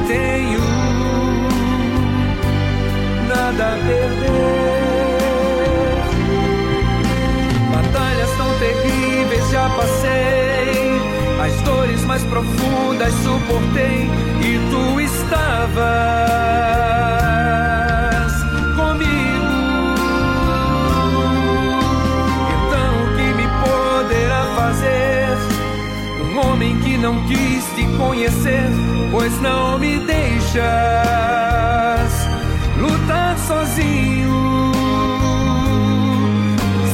S14: Tenho nada a perder. Batalhas tão terríveis já passei, as dores mais profundas suportei e tu estavas não quis te conhecer, pois não me deixas lutar sozinho.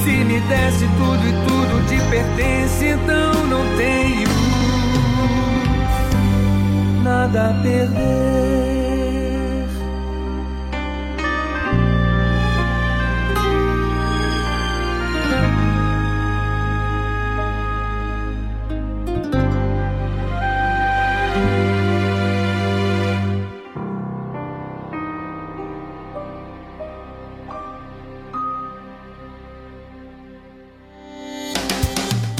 S14: Se me desse tudo e tudo te pertence, então não tenho nada a perder.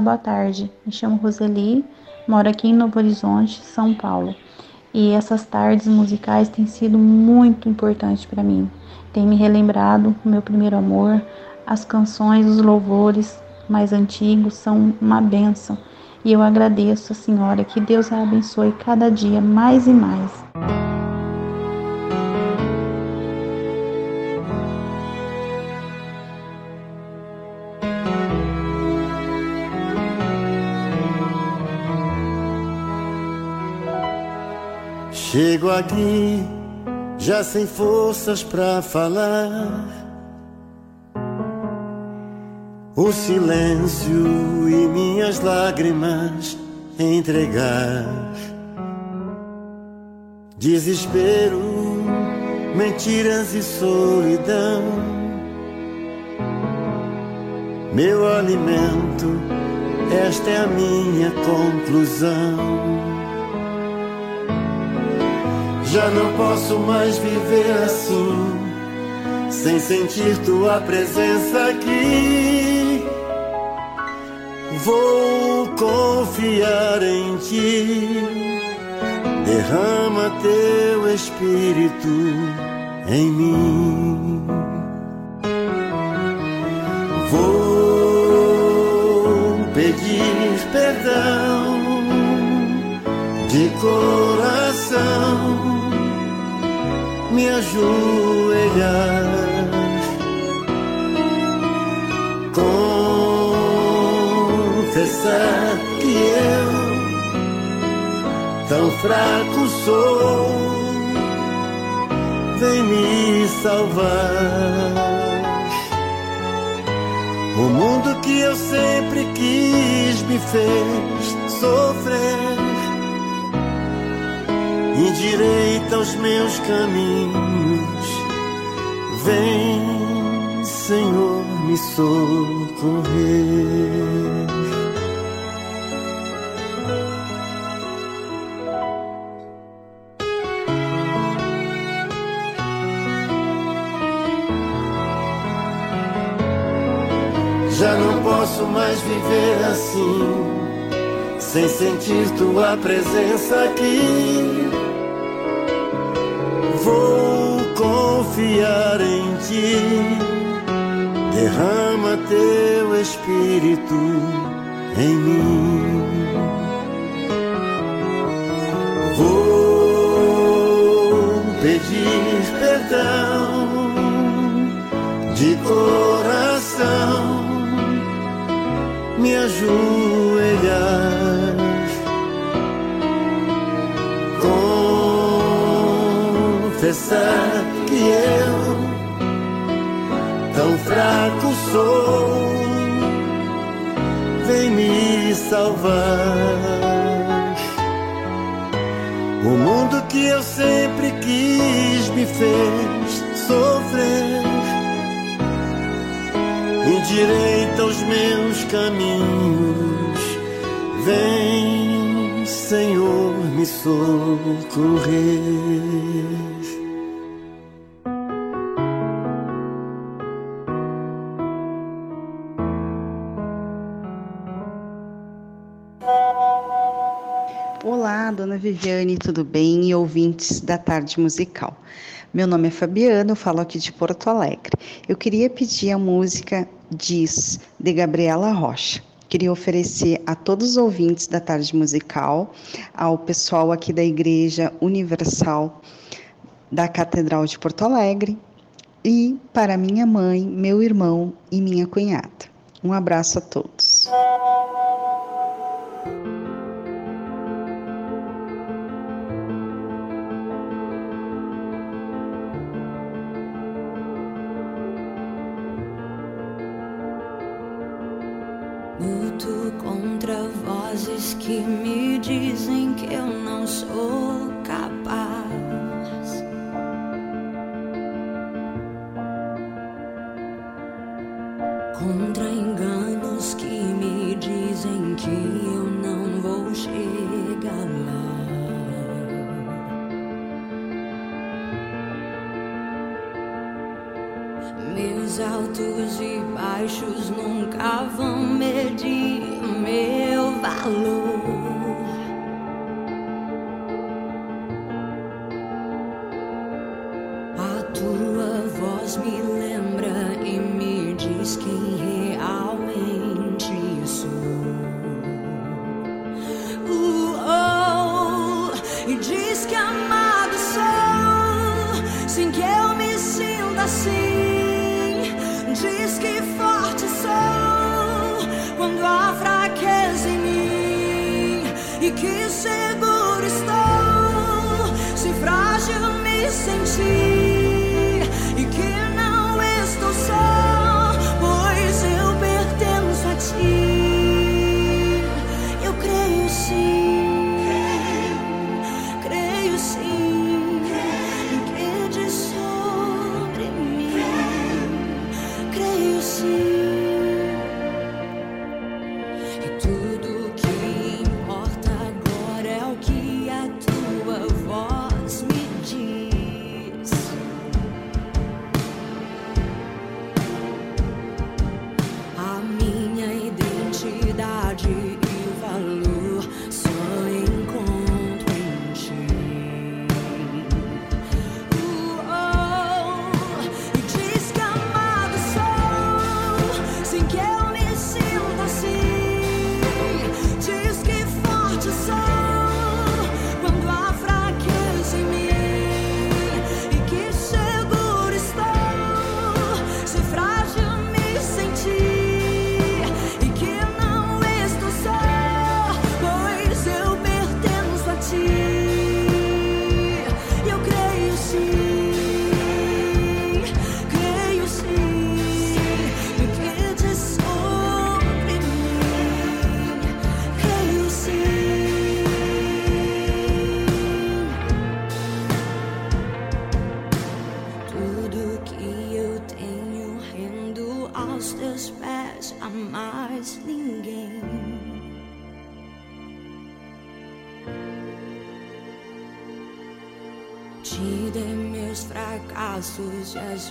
S15: Boa tarde. Me chamo Roseli, moro aqui em Novo Horizonte, São Paulo. E essas tardes musicais têm sido muito importantes para mim. Tem me relembrado o meu primeiro amor, as canções, os louvores mais antigos são uma bênção. E eu agradeço a Senhora, que Deus a abençoe cada dia mais e mais.
S13: Chego aqui já sem forças para falar. O silêncio e minhas lágrimas entregar. Desespero, mentiras e solidão. Meu alimento, esta é a minha conclusão. Já não posso mais viver assim, sem sentir tua presença aqui. Vou confiar em ti, derrama teu espírito em mim. Vou pedir perdão de coração me ajoelhar. Confessar que eu, tão fraco sou, vem me salvar. O mundo que eu sempre quis me fez sofrer endireita os meus caminhos. Vem, Senhor, me socorrer. Já não posso mais viver assim, sem sentir tua presença aqui confiar em ti. Derrama teu espírito em mim. Vou pedir perdão de coração, me ajoelhar confessar fraco sou, vem me salvar. O mundo que eu sempre quis me fez sofrer, endireita os meus caminhos, vem, Senhor, me socorrer.
S16: Tudo bem? E ouvintes da Tarde Musical. Meu nome é Fabiana, eu falo aqui de Porto Alegre. Eu queria pedir a música Diz, de Gabriela Rocha. Queria oferecer a todos os ouvintes da Tarde Musical, ao pessoal aqui da Igreja Universal da Catedral de Porto Alegre e para minha mãe, meu irmão e minha cunhada. Um abraço a todos.
S17: Que me dizem que eu não sou capaz. Contra enganos que me dizem que eu não vou chegar lá. Meus altos e baixos nunca vão medir hello.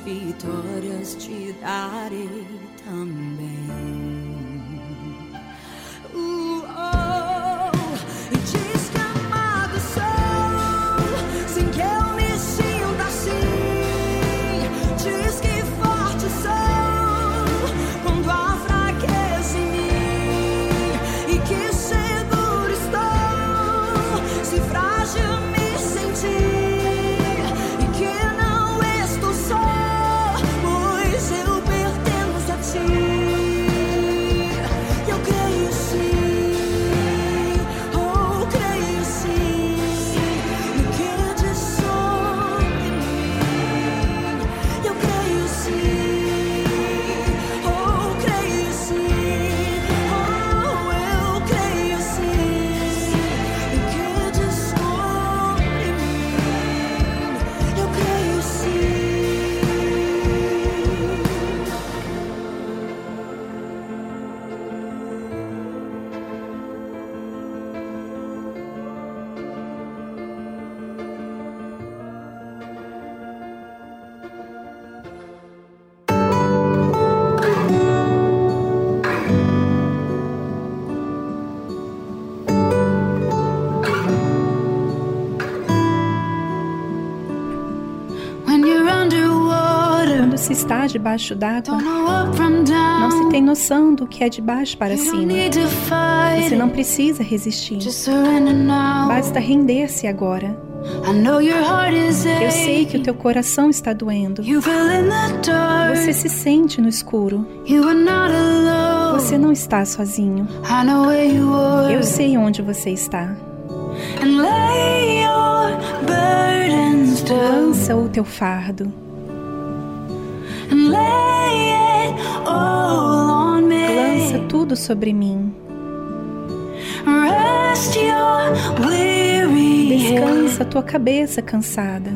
S17: feet on debaixo d'água. Não se tem noção do que é de baixo para cima. Você não precisa resistir. Basta render-se agora. Eu sei que o teu coração está doendo. Você se sente no escuro. Você não está sozinho. Eu sei onde você está. Lança o teu fardo. Lança tudo sobre mim. Descansa tua cabeça cansada.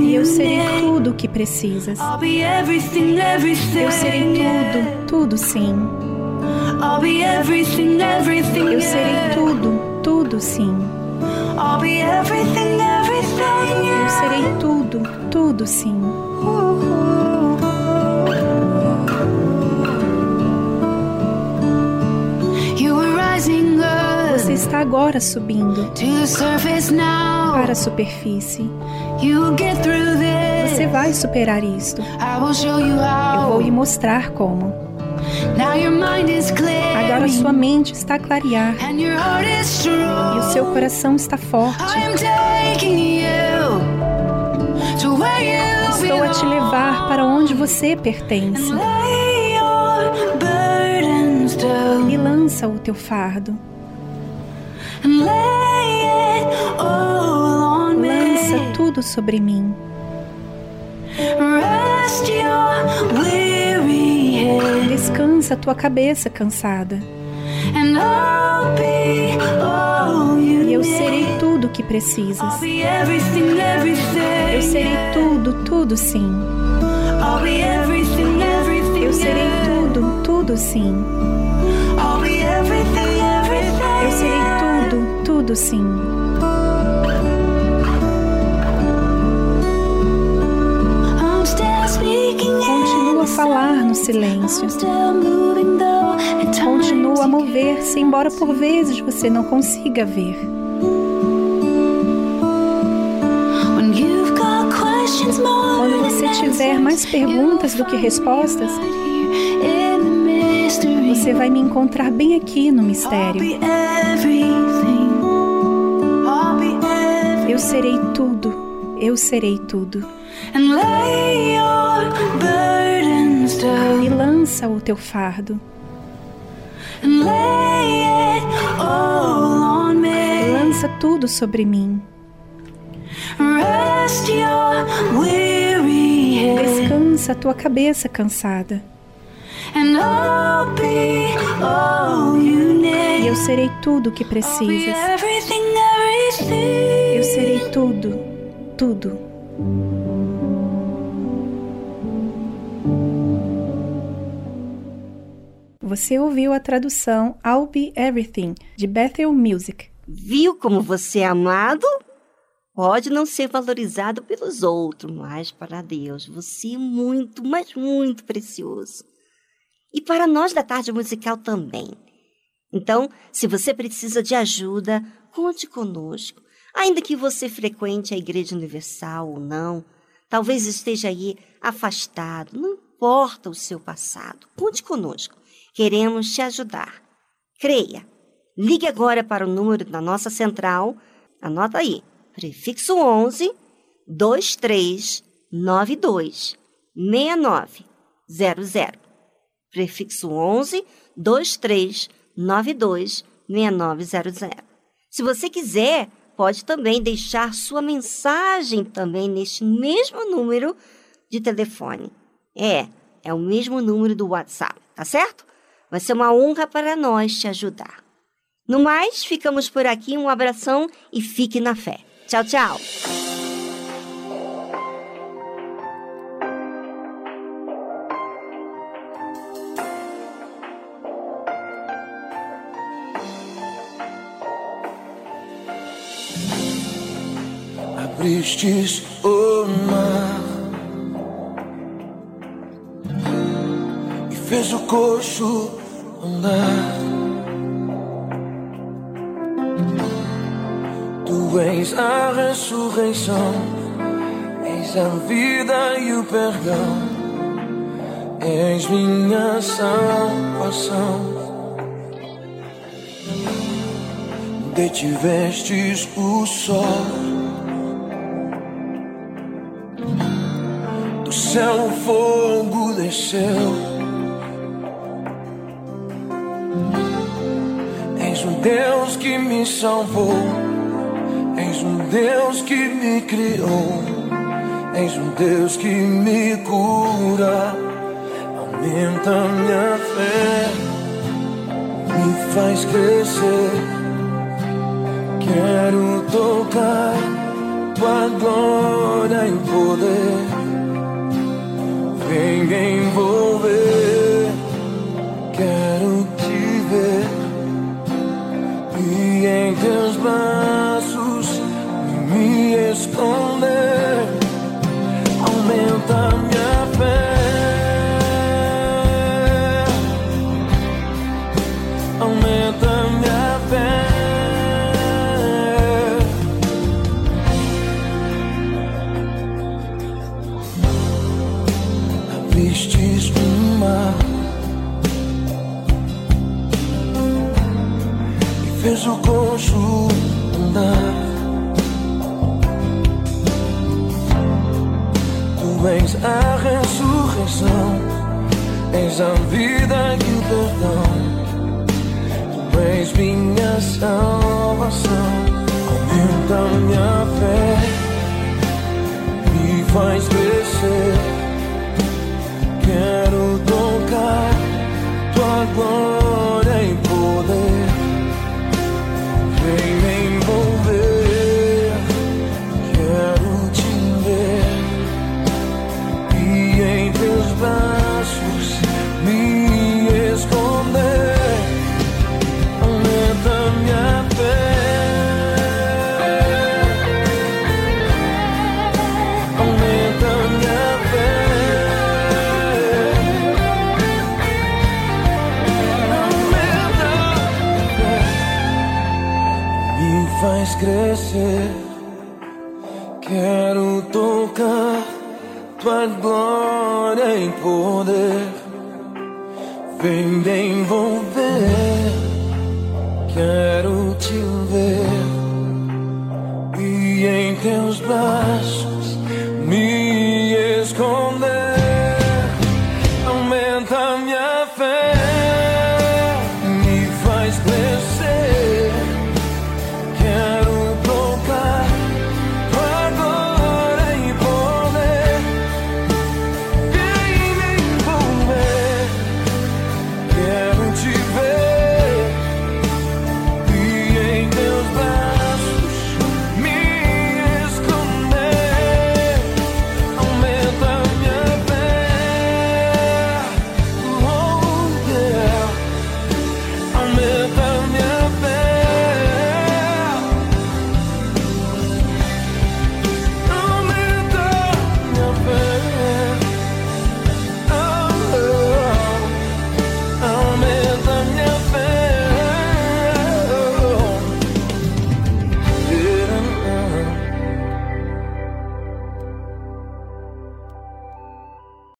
S17: E eu serei tudo o que precisas. Eu serei tudo, tudo sim. Eu serei tudo, tudo sim. Eu serei tudo, tudo sim.
S4: Você está agora subindo para a superfície. Você vai superar isto. Eu vou lhe mostrar como. Agora sua mente está a clarear e o seu coração está forte. Estou a te levar para onde você pertence. E lança o teu fardo. Lança tudo sobre mim. Descansa tua cabeça cansada. E eu serei tudo o que precisas. Eu serei tudo, tudo sim. Eu serei tudo, tudo sim. Eu serei tudo, tudo sim. Falar no silêncio. Continua a mover-se, embora por vezes você não consiga ver. Quando você tiver mais perguntas do que respostas, você vai me encontrar bem aqui no mistério. Eu serei tudo, eu serei tudo. E lança o teu fardo. Lança tudo sobre mim. Descansa a tua cabeça cansada. E eu serei tudo o que precisas. Eu serei tudo, tudo. Você ouviu a tradução I'll Be Everything, de Bethel Music.
S1: Viu como você é amado? Pode não ser valorizado pelos outros, mas para Deus você é muito, mas muito precioso. E para nós da tarde musical também. Então, se você precisa de ajuda, conte conosco. Ainda que você frequente a Igreja Universal ou não, talvez esteja aí afastado, não importa o seu passado, conte conosco. Queremos te ajudar. Creia. Ligue agora para o número da nossa central. Anota aí. Prefixo 11 2392 6900. Prefixo 11 2392 6900. Se você quiser, pode também deixar sua mensagem também neste mesmo número de telefone. É, é o mesmo número do WhatsApp, tá certo? Vai ser uma honra para nós te ajudar. No mais, ficamos por aqui. Um abração e fique na fé. Tchau, tchau.
S14: Abristes o mar e fez o coxo. Tu és a ressurreição, és a vida e o perdão, és minha salvação. Detivestes o sol, do céu o fogo desceu. Deus que me salvou. És um Deus que me criou. És um Deus que me cura. Aumenta minha fé, me faz crescer. Quero tocar tua glória e poder. Vem envolver. braços me esconder. Aumenta minha fé. Aumenta minha fé. Abristes um mar. physical a ressurreição. Eis a vida e o perdão. Tu és minha salvação. Aumenta minha fé, me faz crescer. Quero tocar tua glória.